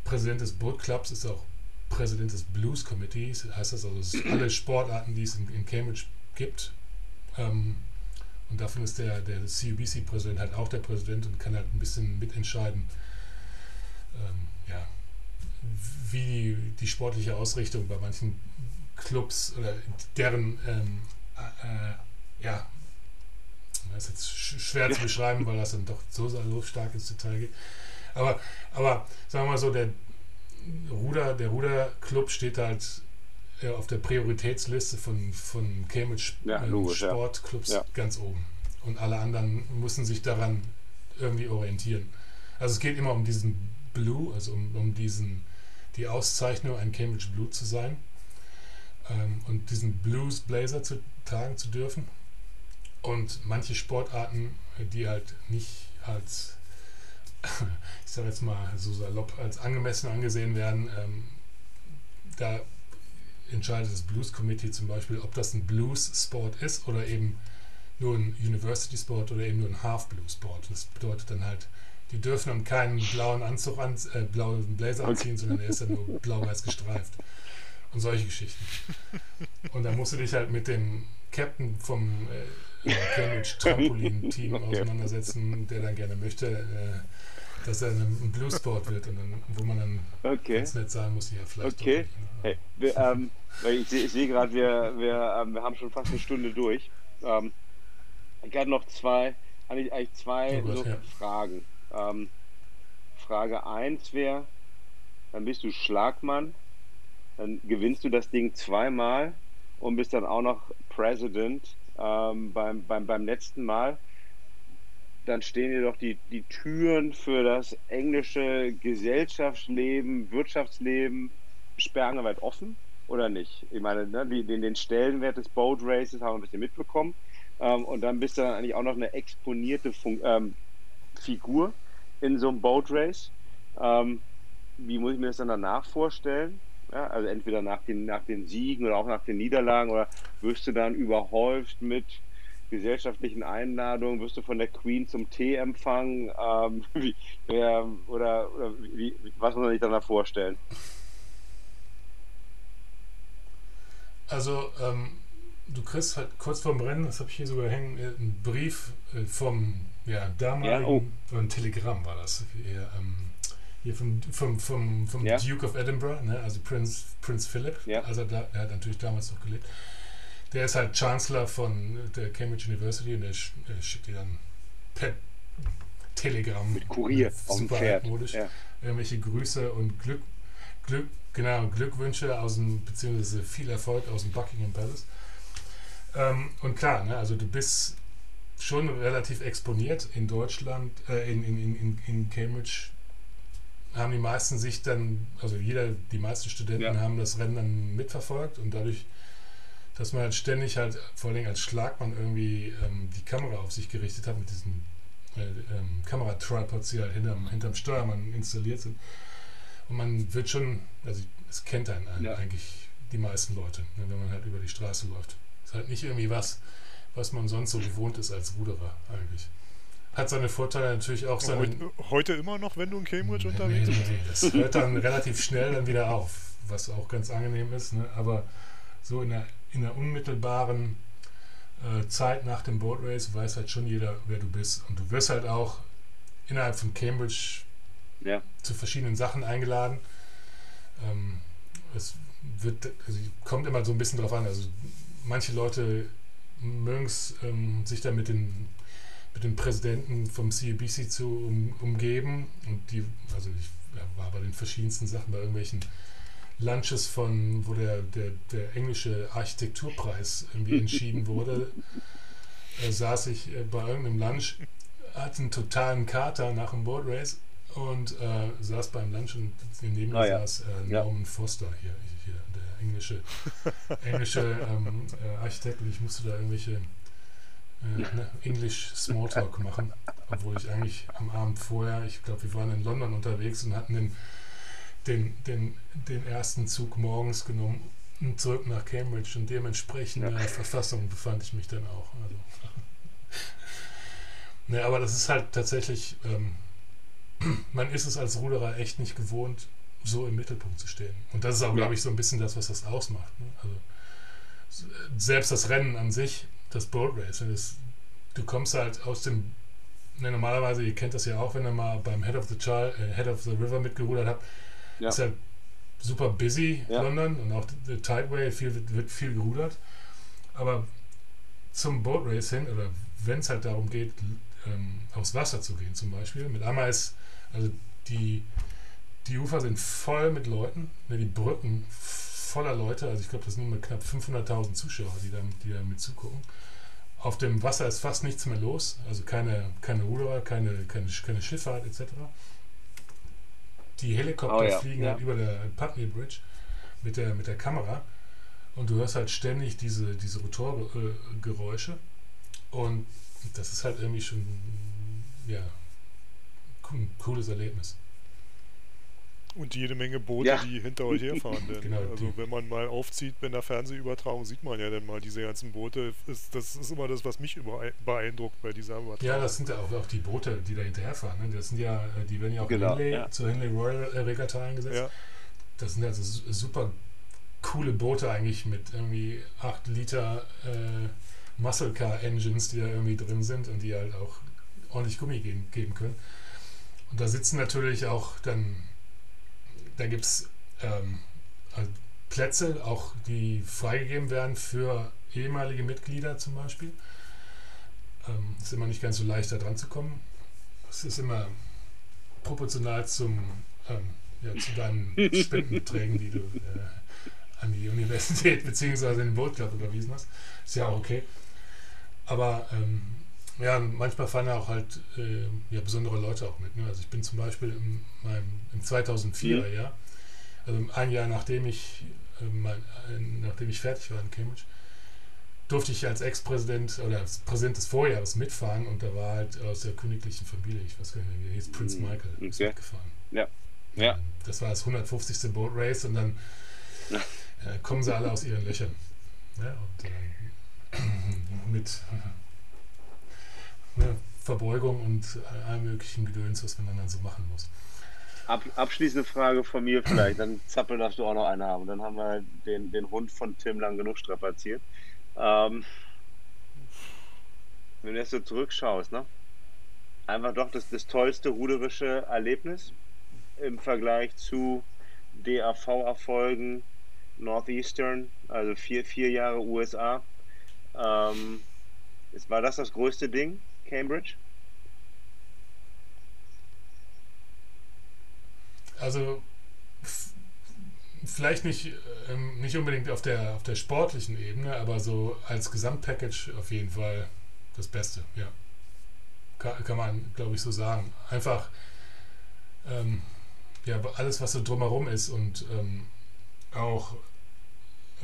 Präsident des Boat Clubs ist auch Präsident des Blues Committees, heißt das also, alle Sportarten, die es in, in Cambridge gibt. Ähm, und davon ist der, der CUBC-Präsident halt auch der Präsident und kann halt ein bisschen mitentscheiden, ähm, ja, wie die sportliche Ausrichtung bei manchen Clubs oder deren ähm, äh, ja, das ist jetzt schwer zu beschreiben, weil das dann doch so, so stark ins Detail geht. Aber, aber sagen wir mal so, der Ruder, der Ruderclub steht halt äh, auf der Prioritätsliste von, von Cambridge ja, äh, Sportclubs ja. ganz oben. Und alle anderen müssen sich daran irgendwie orientieren. Also es geht immer um diesen Blue, also um, um diesen, die Auszeichnung, ein Cambridge Blue zu sein ähm, und diesen Blues Blazer zu tragen zu dürfen. Und manche Sportarten, die halt nicht als, ich sage jetzt mal so salopp, als angemessen angesehen werden, ähm, da entscheidet das Blues Committee zum Beispiel, ob das ein Blues-Sport ist oder eben nur ein University-Sport oder eben nur ein Half-Blue-Sport. Das bedeutet dann halt, die dürfen dann keinen blauen Anzug an, äh, blauen Blazer anziehen, sondern er ist dann nur blau-weiß gestreift. Und solche Geschichten. Und da musst du dich halt mit dem Captain vom äh, Cambridge Trampolin-Team okay. auseinandersetzen, der dann gerne möchte, äh, dass er ein Bluesport wird und dann, wo man dann okay. ganz nett sagen muss, ja, vielleicht. Okay. Hey, wir, ähm, ich sehe seh gerade, wir, wir, ähm, wir haben schon fast eine Stunde durch. Ähm, ich hatte noch zwei, eigentlich, eigentlich zwei oh Gott, ja. Fragen. Ähm, Frage 1 wäre, dann bist du Schlagmann, dann gewinnst du das Ding zweimal und bist dann auch noch President ähm, beim, beim, beim letzten Mal, dann stehen dir doch die, die Türen für das englische Gesellschaftsleben, Wirtschaftsleben sperrangelweit offen oder nicht? Ich meine, ne, den, den Stellenwert des Boat Races haben wir ein bisschen mitbekommen. Ähm, und dann bist du dann eigentlich auch noch eine exponierte Fun ähm, Figur in so einem Boat Race. Ähm, wie muss ich mir das dann danach vorstellen? Ja, also entweder nach den, nach den Siegen oder auch nach den Niederlagen oder wirst du dann überhäuft mit gesellschaftlichen Einladungen, wirst du von der Queen zum Tee empfangen ähm, wie, äh, oder, oder wie, was muss man sich dann da vorstellen? Also ähm, du kriegst halt kurz vorm Rennen, das habe ich hier sogar hängen, äh, einen Brief äh, vom ja, damaligen, ja, oh. ein Telegramm war das, eher, ähm, hier vom, vom, vom, vom ja. Duke of Edinburgh, ne? also Prinz, Prinz Philip, ja. also da, er hat natürlich damals noch gelebt. Der ist halt Chancellor von der Cambridge University und der, der schickt dir dann per Telegramm. Mit Kurier dem Pferd. Ja. Irgendwelche Grüße und Glück, Glück, genau, Glückwünsche aus dem, beziehungsweise viel Erfolg aus dem Buckingham Palace. Ähm, und klar, ne, also du bist schon relativ exponiert in Deutschland, äh, in, in, in, in Cambridge haben die meisten sich dann, also jeder, die meisten Studenten ja. haben das Rennen dann mitverfolgt und dadurch, dass man halt ständig halt, vor allem als Schlagmann irgendwie ähm, die Kamera auf sich gerichtet hat mit diesen äh, ähm, Kameratripods, die halt hinterm, hinterm Steuermann installiert sind. Und man wird schon, also es kennt einen ja. eigentlich die meisten Leute, ne, wenn man halt über die Straße läuft. Ist halt nicht irgendwie was, was man sonst so gewohnt ist als Ruderer eigentlich hat seine Vorteile natürlich auch. Seine heute, heute, immer noch, wenn du in Cambridge nee, unterwegs bist? Nee, das hört dann relativ schnell dann wieder auf, was auch ganz angenehm ist. Ne? Aber so in der, in der unmittelbaren äh, Zeit nach dem Boat Race weiß halt schon jeder, wer du bist. Und du wirst halt auch innerhalb von Cambridge ja. zu verschiedenen Sachen eingeladen. Ähm, es wird, also kommt immer so ein bisschen drauf an. Also manche Leute mögen es, ähm, sich da mit den, mit den Präsidenten vom CABC zu um, umgeben. Und die, also ich war bei den verschiedensten Sachen, bei irgendwelchen Lunches von, wo der, der, der englische Architekturpreis irgendwie entschieden wurde, äh, saß ich äh, bei irgendeinem Lunch, hatte einen totalen Kater nach dem Board Race und äh, saß beim Lunch und neben mir ah, saß äh, Norman ja. Foster hier, hier, der englische, englische ähm, äh, Architekt und ich musste da irgendwelche äh, ne, English Smalltalk machen, obwohl ich eigentlich am Abend vorher, ich glaube, wir waren in London unterwegs und hatten den den, den, den ersten Zug morgens genommen und zurück nach Cambridge und dementsprechend ja. Verfassung befand ich mich dann auch. Also. ne, aber das ist halt tatsächlich, ähm, man ist es als Ruderer echt nicht gewohnt, so im Mittelpunkt zu stehen. Und das ist auch, ja. glaube ich, so ein bisschen das, was das ausmacht. Ne? Also, selbst das Rennen an sich, das Boat Race, das, du kommst halt aus dem, ne, normalerweise, ihr kennt das ja auch, wenn ihr mal beim Head of the, Child, äh, Head of the River mitgerudert habt, ja. Ist ja super busy, ja. London, und auch der Tideway viel, wird, wird viel gerudert. Aber zum Boat Race hin, oder wenn es halt darum geht, ähm, aufs Wasser zu gehen zum Beispiel, mit einmal ist, also die, die Ufer sind voll mit Leuten, ne, die Brücken voller Leute, also ich glaube, das sind immer knapp 500.000 Zuschauer, die da, die da mit zugucken. Auf dem Wasser ist fast nichts mehr los, also keine, keine Ruderer, keine, keine, keine Schifffahrt etc. Die Helikopter oh, ja. fliegen ja. halt über der Putney Bridge mit der, mit der Kamera und du hörst halt ständig diese, diese Rotorgeräusche und das ist halt irgendwie schon ja, ein cooles Erlebnis. Und jede Menge Boote, ja. die hinter euch herfahren. Denn, genau, also wenn man mal aufzieht bei der Fernsehübertragung, sieht man ja dann mal diese ganzen Boote. Ist, das ist immer das, was mich beeindruckt bei dieser Übertragung. Ja, das sind ja auch, auch die Boote, die da hinterherfahren. Ne? Das sind ja, die werden ja auch genau, Henley, ja. zur Henley Royal Regatta eingesetzt. Ja. Das sind also super coole Boote eigentlich mit irgendwie 8 Liter äh, Muscle Car Engines, die da irgendwie drin sind und die halt auch ordentlich Gummi geben, geben können. Und da sitzen natürlich auch dann da gibt es ähm, also Plätze, auch die freigegeben werden für ehemalige Mitglieder zum Beispiel. Ähm, ist immer nicht ganz so leicht, da dran zu kommen. Es ist immer proportional zum, ähm, ja, zu deinen Spendenbeträgen, die du äh, an die Universität bzw. den Bootclub überwiesen hast. Ist ja auch okay. Aber ähm, ja, manchmal fahren ja auch halt äh, ja, besondere Leute auch mit. Ne? Also ich bin zum Beispiel im, meinem, im 2004er mhm. Jahr, also ein Jahr nachdem ich, äh, mein, äh, nachdem ich fertig war in Cambridge, durfte ich als Ex-Präsident oder als Präsident des Vorjahres mitfahren und da war halt aus der königlichen Familie, ich weiß gar nicht mehr, wie hieß Prince mhm. Michael, okay. ist mitgefahren. Ja. ja. Das war das 150. Boat Race und dann äh, kommen sie alle aus ihren Löchern. Ja, und mit ne, Verbeugung und allem möglichen Gedöns, was man dann so machen muss. Ab, abschließende Frage von mir vielleicht, dann Zappel darfst du auch noch eine haben. Dann haben wir den, den Hund von Tim lang genug strapaziert. Ähm, wenn du jetzt so zurückschaust, ne? Einfach doch das, das tollste ruderische Erlebnis im Vergleich zu DAV-Erfolgen Northeastern, also vier, vier Jahre USA. Ähm, war das das größte Ding? Cambridge? Also vielleicht nicht, ähm, nicht unbedingt auf der, auf der sportlichen Ebene, aber so als Gesamtpackage auf jeden Fall das Beste, ja. Kann, kann man, glaube ich, so sagen. Einfach ähm, ja, alles, was so drumherum ist und ähm, auch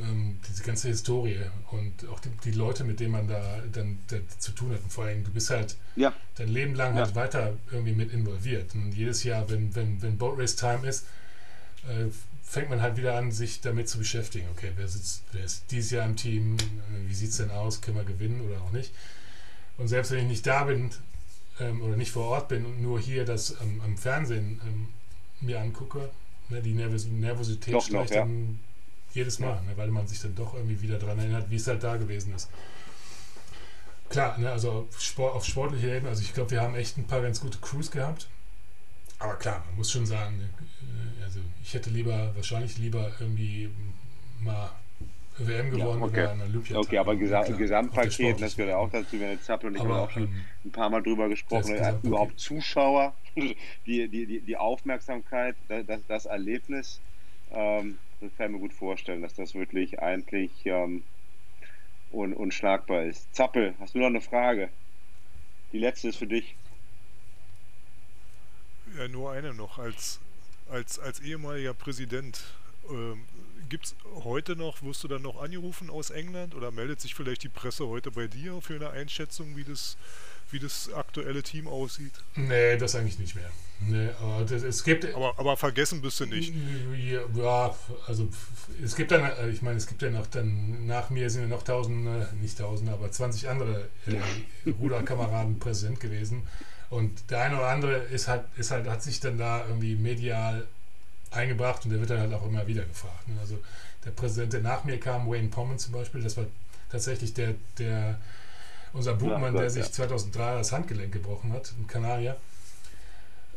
ähm, diese ganze Historie und auch die, die, Leute, mit denen man da dann da zu tun hat. Und vor allem, du bist halt ja. dein Leben lang ja. halt weiter irgendwie mit involviert. Und jedes Jahr, wenn, wenn, wenn Boat Race Time ist, äh, fängt man halt wieder an, sich damit zu beschäftigen. Okay, wer, sitzt, wer ist dieses Jahr im Team? Wie sieht es denn aus? Können wir gewinnen oder auch nicht? Und selbst wenn ich nicht da bin ähm, oder nicht vor Ort bin und nur hier das ähm, am Fernsehen ähm, mir angucke, ne, die Nervos Nervosität Doch, steigt noch, ja. dann jedes Mal, ne, weil man sich dann doch irgendwie wieder daran erinnert, wie es halt da gewesen ist. klar, ne, also Sport, auf sportlicher Ebene, also ich glaube, wir haben echt ein paar ganz gute Crews gehabt. Aber klar, man muss schon sagen, äh, also ich hätte lieber, wahrscheinlich lieber irgendwie mal WM gewonnen ja, okay. oder ein Olympia. Okay, aber Gesa klar, Gesamtpaket, das gehört auch dazu. Wir Zappel und ich haben auch schon ähm, ein paar Mal drüber gesprochen. Überhaupt Zuschauer, die, die, die, die Aufmerksamkeit, das, das Erlebnis. Ähm, das kann ich mir gut vorstellen, dass das wirklich eigentlich ähm, un, unschlagbar ist. Zappel, hast du noch eine Frage? Die letzte ist für dich. Ja, nur eine noch. Als, als, als ehemaliger Präsident, ähm, gibt es heute noch, wirst du dann noch angerufen aus England oder meldet sich vielleicht die Presse heute bei dir für eine Einschätzung, wie das, wie das aktuelle Team aussieht? Nee, das eigentlich nicht mehr. Nee, aber das, es gibt. Aber, aber vergessen bist du nicht. Ja, also es gibt dann, äh, ich meine, es gibt ja noch dann, nach mir sind ja noch tausende, nicht tausende, aber 20 andere äh, Ruderkameraden präsent gewesen. Und der eine oder andere ist halt, ist halt, hat sich dann da irgendwie medial eingebracht und der wird dann halt auch immer wieder gefragt. Ne? Also der Präsident, der nach mir kam, Wayne Pommen zum Beispiel, das war tatsächlich der, der unser Buchmann, ja, der sich 2003 das Handgelenk gebrochen hat, ein Kanadier.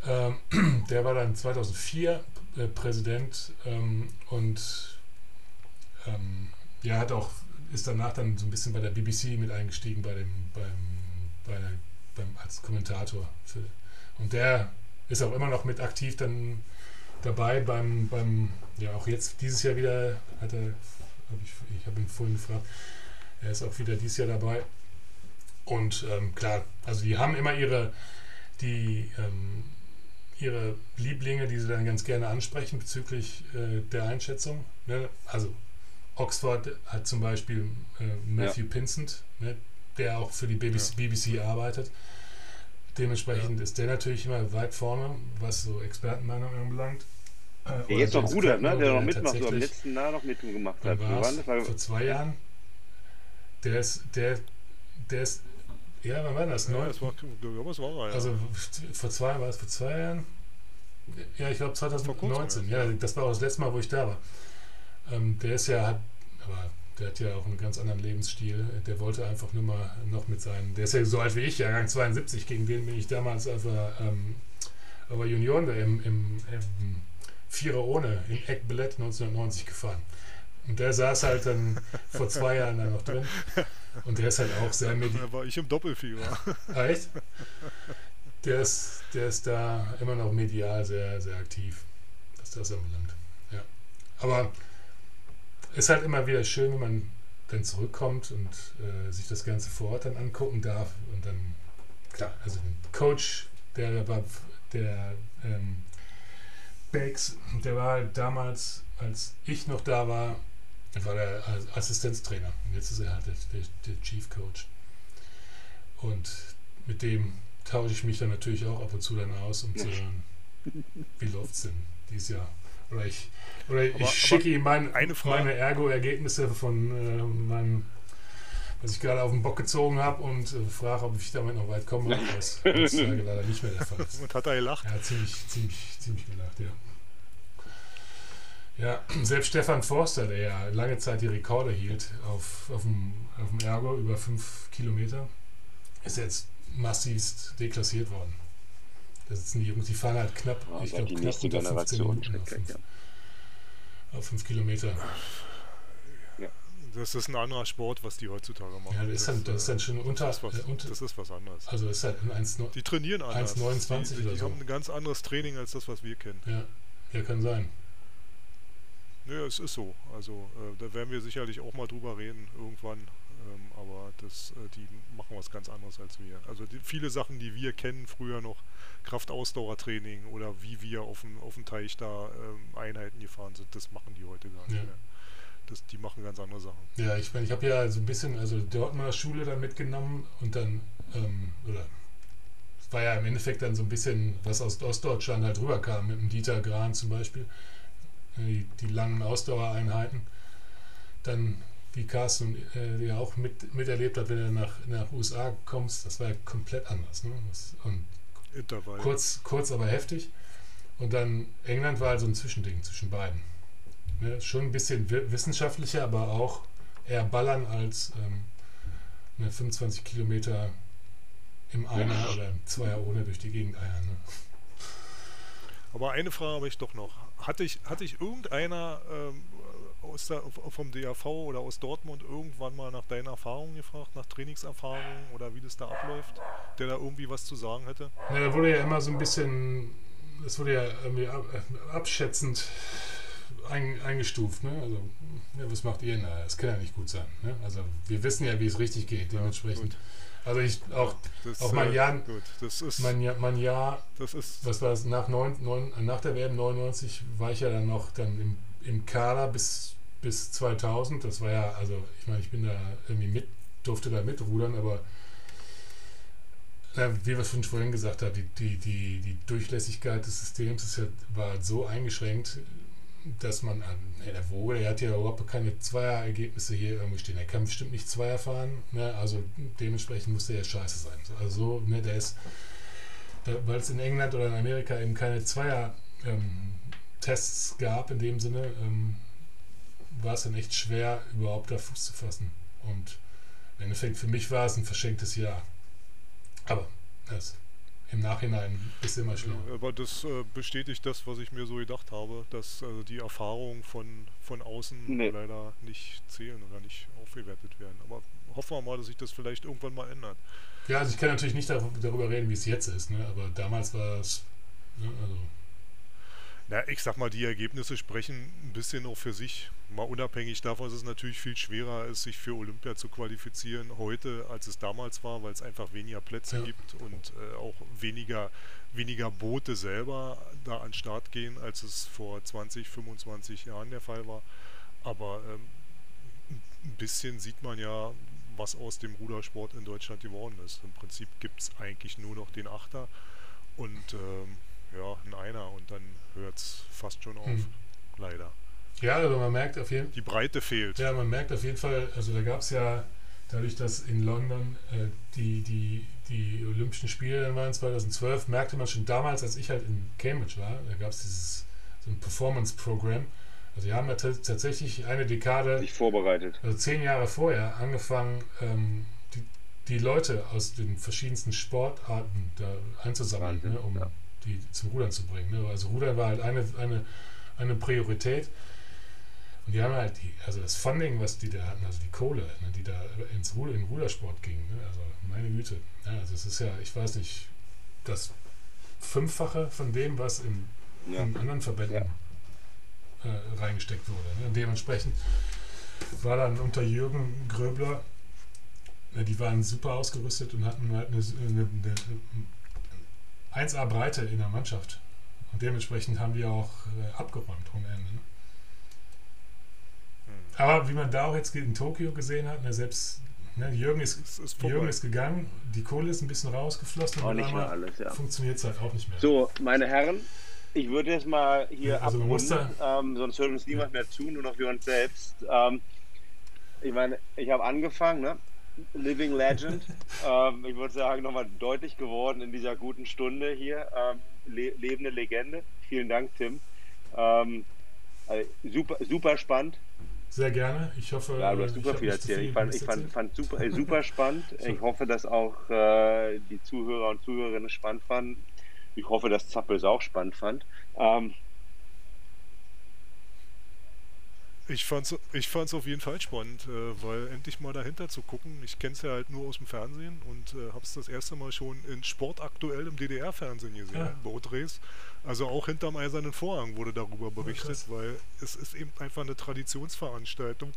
Ähm, der war dann 2004 äh, Präsident ähm, und ähm, ja, hat auch, ist danach dann so ein bisschen bei der BBC mit eingestiegen, bei dem, beim, bei der, beim, als Kommentator. Für, und der ist auch immer noch mit aktiv dann dabei beim, beim ja auch jetzt dieses Jahr wieder, hat er, hab ich, ich habe ihn vorhin gefragt, er ist auch wieder dieses Jahr dabei. Und ähm, klar, also die haben immer ihre, die, ähm, ihre Lieblinge, die sie dann ganz gerne ansprechen bezüglich äh, der Einschätzung. Ne? Also Oxford hat zum Beispiel äh, Matthew ja. Pinsent, ne? der auch für die BBC, ja. BBC arbeitet. Dementsprechend ja. ist der natürlich immer weit vorne, was so Expertenmeinung anbelangt. Äh, jetzt noch Ruder, ne? der noch mitmacht, der am letzten Jahr noch mitgemacht hat. War vor zwei Jahren. Der ist, der, der ist, ja, wann war das? Ja, das war, was war ja. Also vor zwei, war es vor zwei Jahren? Ja, ich glaube 2019. Ja, das war auch das letzte Mal, wo ich da war. Ähm, der ist ja, hat, aber der hat ja auch einen ganz anderen Lebensstil. Der wollte einfach nur mal noch mit seinen, der ist ja so alt wie ich, Jahrgang 72, gegen den bin ich damals auf der, ähm, auf Junioren im, im, im Vierer ohne in Eckbillett 1990 gefahren. Und der saß halt dann vor zwei Jahren da noch drin. Und der ist halt auch sehr mit. Da war ich im Doppelfieber. Ah, echt? Der ist, der ist da immer noch medial sehr, sehr aktiv, was das anbelangt. Ja. Aber ist halt immer wieder schön, wenn man dann zurückkommt und äh, sich das Ganze vor Ort dann angucken darf. Und dann, klar, also den Coach, der war, der ähm, Bakes, der war halt damals, als ich noch da war, war der Assistenztrainer. Und jetzt ist er halt der, der, der Chief Coach. Und mit dem tausche ich mich dann natürlich auch ab und zu dann aus, um zu hören, wie läuft es denn dieses Jahr. Oder ich, oder aber, ich schicke ihm mein, meine Ergo-Ergebnisse von äh, meinem, was ich gerade auf den Bock gezogen habe und äh, frage, ob ich damit noch weit komme. Das ist leider nicht mehr der Fall. Und hat er gelacht? Ja, ziemlich, ziemlich, ziemlich gelacht, ja. Ja, selbst Stefan Forster, der ja lange Zeit die Rekorde hielt auf, auf, dem, auf dem Ergo über fünf Kilometer, ist jetzt massivst deklassiert worden. Da sitzen die Jungs, die fahren halt knapp, ja, ich glaube, knapp unter 15 Minuten auf 5, auf 5 Kilometer. Ja. Das ist ein anderer Sport, was die heutzutage machen. Ja, das ist, dann, das ist dann schon unter das ist, was, äh, unter, das ist was anderes. Also ist halt ein 1, Die trainieren anders. 1,29 die, die, die haben ein ganz anderes Training als das, was wir kennen. Ja, ja kann sein. Nö, es ist so. Also äh, da werden wir sicherlich auch mal drüber reden irgendwann. Ähm, aber das, äh, die machen was ganz anderes als wir. Also die, viele Sachen, die wir kennen früher noch, Kraftausdauertraining oder wie wir auf dem, auf dem Teich da ähm, Einheiten gefahren sind, das machen die heute gar nicht ja. mehr. Das, die machen ganz andere Sachen. Ja, ich meine, ich habe ja so ein bisschen, also Dortmunder Schule dann mitgenommen und dann, ähm, oder es war ja im Endeffekt dann so ein bisschen, was aus Ostdeutschland halt rüberkam, mit dem Dieter Gran zum Beispiel die, die langen Ausdauereinheiten. Dann, wie Carsten äh, ja auch mit, miterlebt hat, wenn du nach, nach USA kommst, das war ja komplett anders. Ne? Und kurz, kurz, aber heftig. Und dann England war also ein Zwischending zwischen beiden. Ne? Schon ein bisschen wissenschaftlicher, aber auch eher ballern als ähm, ne, 25 Kilometer im Einer oder im Zweier ohne durch die Gegend eiern. Ne? Aber eine Frage habe ich doch noch. Hatte ich, hatte ich irgendeiner ähm, aus der, vom DAV oder aus Dortmund irgendwann mal nach deinen Erfahrungen gefragt, nach Trainingserfahrungen oder wie das da abläuft, der da irgendwie was zu sagen hätte? Ja, da wurde ja immer so ein bisschen, das wurde ja irgendwie abschätzend ein, eingestuft. Ne? Also, ja, was macht ihr denn da? Das kann ja nicht gut sein. Ne? Also, wir wissen ja, wie es richtig geht, dementsprechend. Ja, also ich auch, das, auch mein äh, Jahr, gut, das ist, mein, Jahr, mein Jahr, das ist, was war es, nach, neun, neun, nach der WM 99 war ich ja dann noch dann im, im Kader bis, bis 2000. Das war ja, also ich meine, ich bin da irgendwie mit, durfte da mitrudern, aber ja, wie wir schon vorhin gesagt haben, die, die, die, die Durchlässigkeit des Systems ist ja, war so eingeschränkt, dass man an der Vogel, der hat ja überhaupt keine Zweierergebnisse hier irgendwie stehen. Er kann bestimmt nicht Zweier fahren, ne? also dementsprechend muss der ja scheiße sein. Also ne, der ist, weil es in England oder in Amerika eben keine Zweier-Tests ähm, gab in dem Sinne, ähm, war es dann echt schwer, überhaupt da Fuß zu fassen. Und im Endeffekt für mich war es ein verschenktes Jahr. Aber das im Nachhinein ist immer schlimmer. Aber das äh, bestätigt das, was ich mir so gedacht habe, dass äh, die Erfahrungen von, von außen nee. leider nicht zählen oder nicht aufgewertet werden. Aber hoffen wir mal, dass sich das vielleicht irgendwann mal ändert. Ja, also ich kann natürlich nicht darüber reden, wie es jetzt ist, ne? aber damals war es. Ne, also na, ich sag mal, die Ergebnisse sprechen ein bisschen auch für sich. Mal unabhängig davon ist es natürlich viel schwerer, ist, sich für Olympia zu qualifizieren heute, als es damals war, weil es einfach weniger Plätze ja. gibt und äh, auch weniger, weniger Boote selber da an den Start gehen, als es vor 20, 25 Jahren der Fall war. Aber ähm, ein bisschen sieht man ja, was aus dem Rudersport in Deutschland geworden ist. Im Prinzip gibt es eigentlich nur noch den Achter und ähm, ja, ein Einer und dann hört es fast schon auf. Hm. Leider. Ja, also man merkt auf jeden Fall. Die Breite fehlt. Ja, man merkt auf jeden Fall, also da gab es ja, dadurch, dass in London äh, die, die, die Olympischen Spiele dann waren 2012, merkte man schon damals, als ich halt in Cambridge war, da gab es dieses so ein Performance-Programm. Also die haben ja tatsächlich eine Dekade. Sich vorbereitet. Also zehn Jahre vorher angefangen, ähm, die, die Leute aus den verschiedensten Sportarten da einzusammeln, ne, um ja die zum Rudern zu bringen. Ne? Also Rudern war halt eine, eine, eine Priorität. Und die haben halt die, also das Funding, was die da hatten, also die Kohle, ne, die da ins Ruder, in den Rudersport ging, ne? also meine Güte. Ja, also es ist ja, ich weiß nicht, das Fünffache von dem, was in, ja. in anderen Verbänden ja. äh, reingesteckt wurde. Ne? Und dementsprechend war dann unter Jürgen Gröbler, ne, die waren super ausgerüstet und hatten halt eine, eine, eine 1A Breite in der Mannschaft. Und dementsprechend haben die auch äh, abgeräumt ohne Ende. Aber wie man da auch jetzt in Tokio gesehen hat, ne, selbst ne, Jürgen, ist, ist, ist Jürgen ist gegangen, die Kohle ist ein bisschen rausgeflossen und nicht mehr alles, ja. funktioniert es halt auch nicht mehr. So, meine Herren, ich würde jetzt mal hier ja, also abrunden, ähm, sonst hört uns niemand mehr zu, nur noch wir uns selbst. Ähm, ich meine, ich habe angefangen, ne? Living Legend. ähm, ich würde sagen, nochmal deutlich geworden in dieser guten Stunde hier. Ähm, le lebende Legende. Vielen Dank, Tim. Ähm, also super, super spannend. Sehr gerne. Ich hoffe, ja, du hast super viel erzählt. Ich fand, ich fand, fand super, äh, super spannend. Ich hoffe, dass auch äh, die Zuhörer und Zuhörerinnen spannend fanden. Ich hoffe, dass Zappel es auch spannend fand. Ähm, Ich fand's, ich fand's auf jeden Fall spannend, äh, weil endlich mal dahinter zu gucken. Ich kenne es ja halt nur aus dem Fernsehen und äh, habe es das erste Mal schon in Sport aktuell im DDR-Fernsehen gesehen, ja. Boatrace. Also auch hinterm eisernen Vorhang wurde darüber berichtet, ja, weil es ist eben einfach eine Traditionsveranstaltung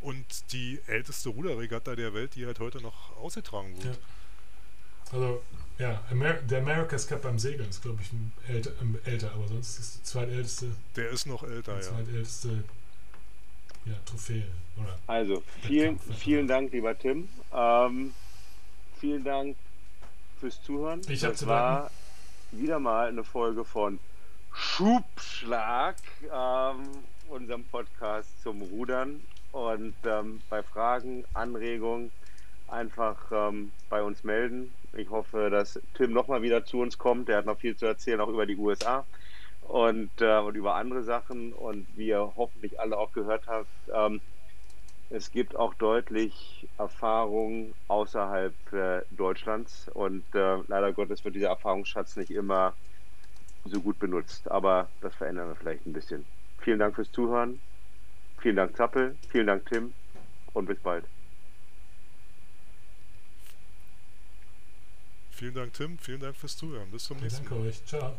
und die älteste Ruderregatta der Welt, die halt heute noch ausgetragen wird. Ja. Also ja, Amer der America's Cup beim Segeln ist, glaube ich, älter, älter, aber sonst ist der zweitälteste. Der ist noch älter, der ja. zweitälteste ja, Trophäe. Oder also, vielen, vielen Dank, lieber Tim. Ähm, vielen Dank fürs Zuhören. Ich Das war wieder mal eine Folge von Schubschlag, ähm, unserem Podcast zum Rudern. Und ähm, bei Fragen, Anregungen einfach ähm, bei uns melden. Ich hoffe, dass Tim nochmal wieder zu uns kommt. Der hat noch viel zu erzählen, auch über die USA und, äh, und über andere Sachen. Und wie ihr hoffentlich alle auch gehört habt, ähm, es gibt auch deutlich Erfahrung außerhalb äh, Deutschlands und äh, leider Gottes wird dieser Erfahrungsschatz nicht immer so gut benutzt. Aber das verändern wir vielleicht ein bisschen. Vielen Dank fürs Zuhören. Vielen Dank Zappel, vielen Dank Tim und bis bald. Vielen Dank Tim, vielen Dank fürs Zuhören. Bis zum nächsten Mal. Danke euch. Ciao.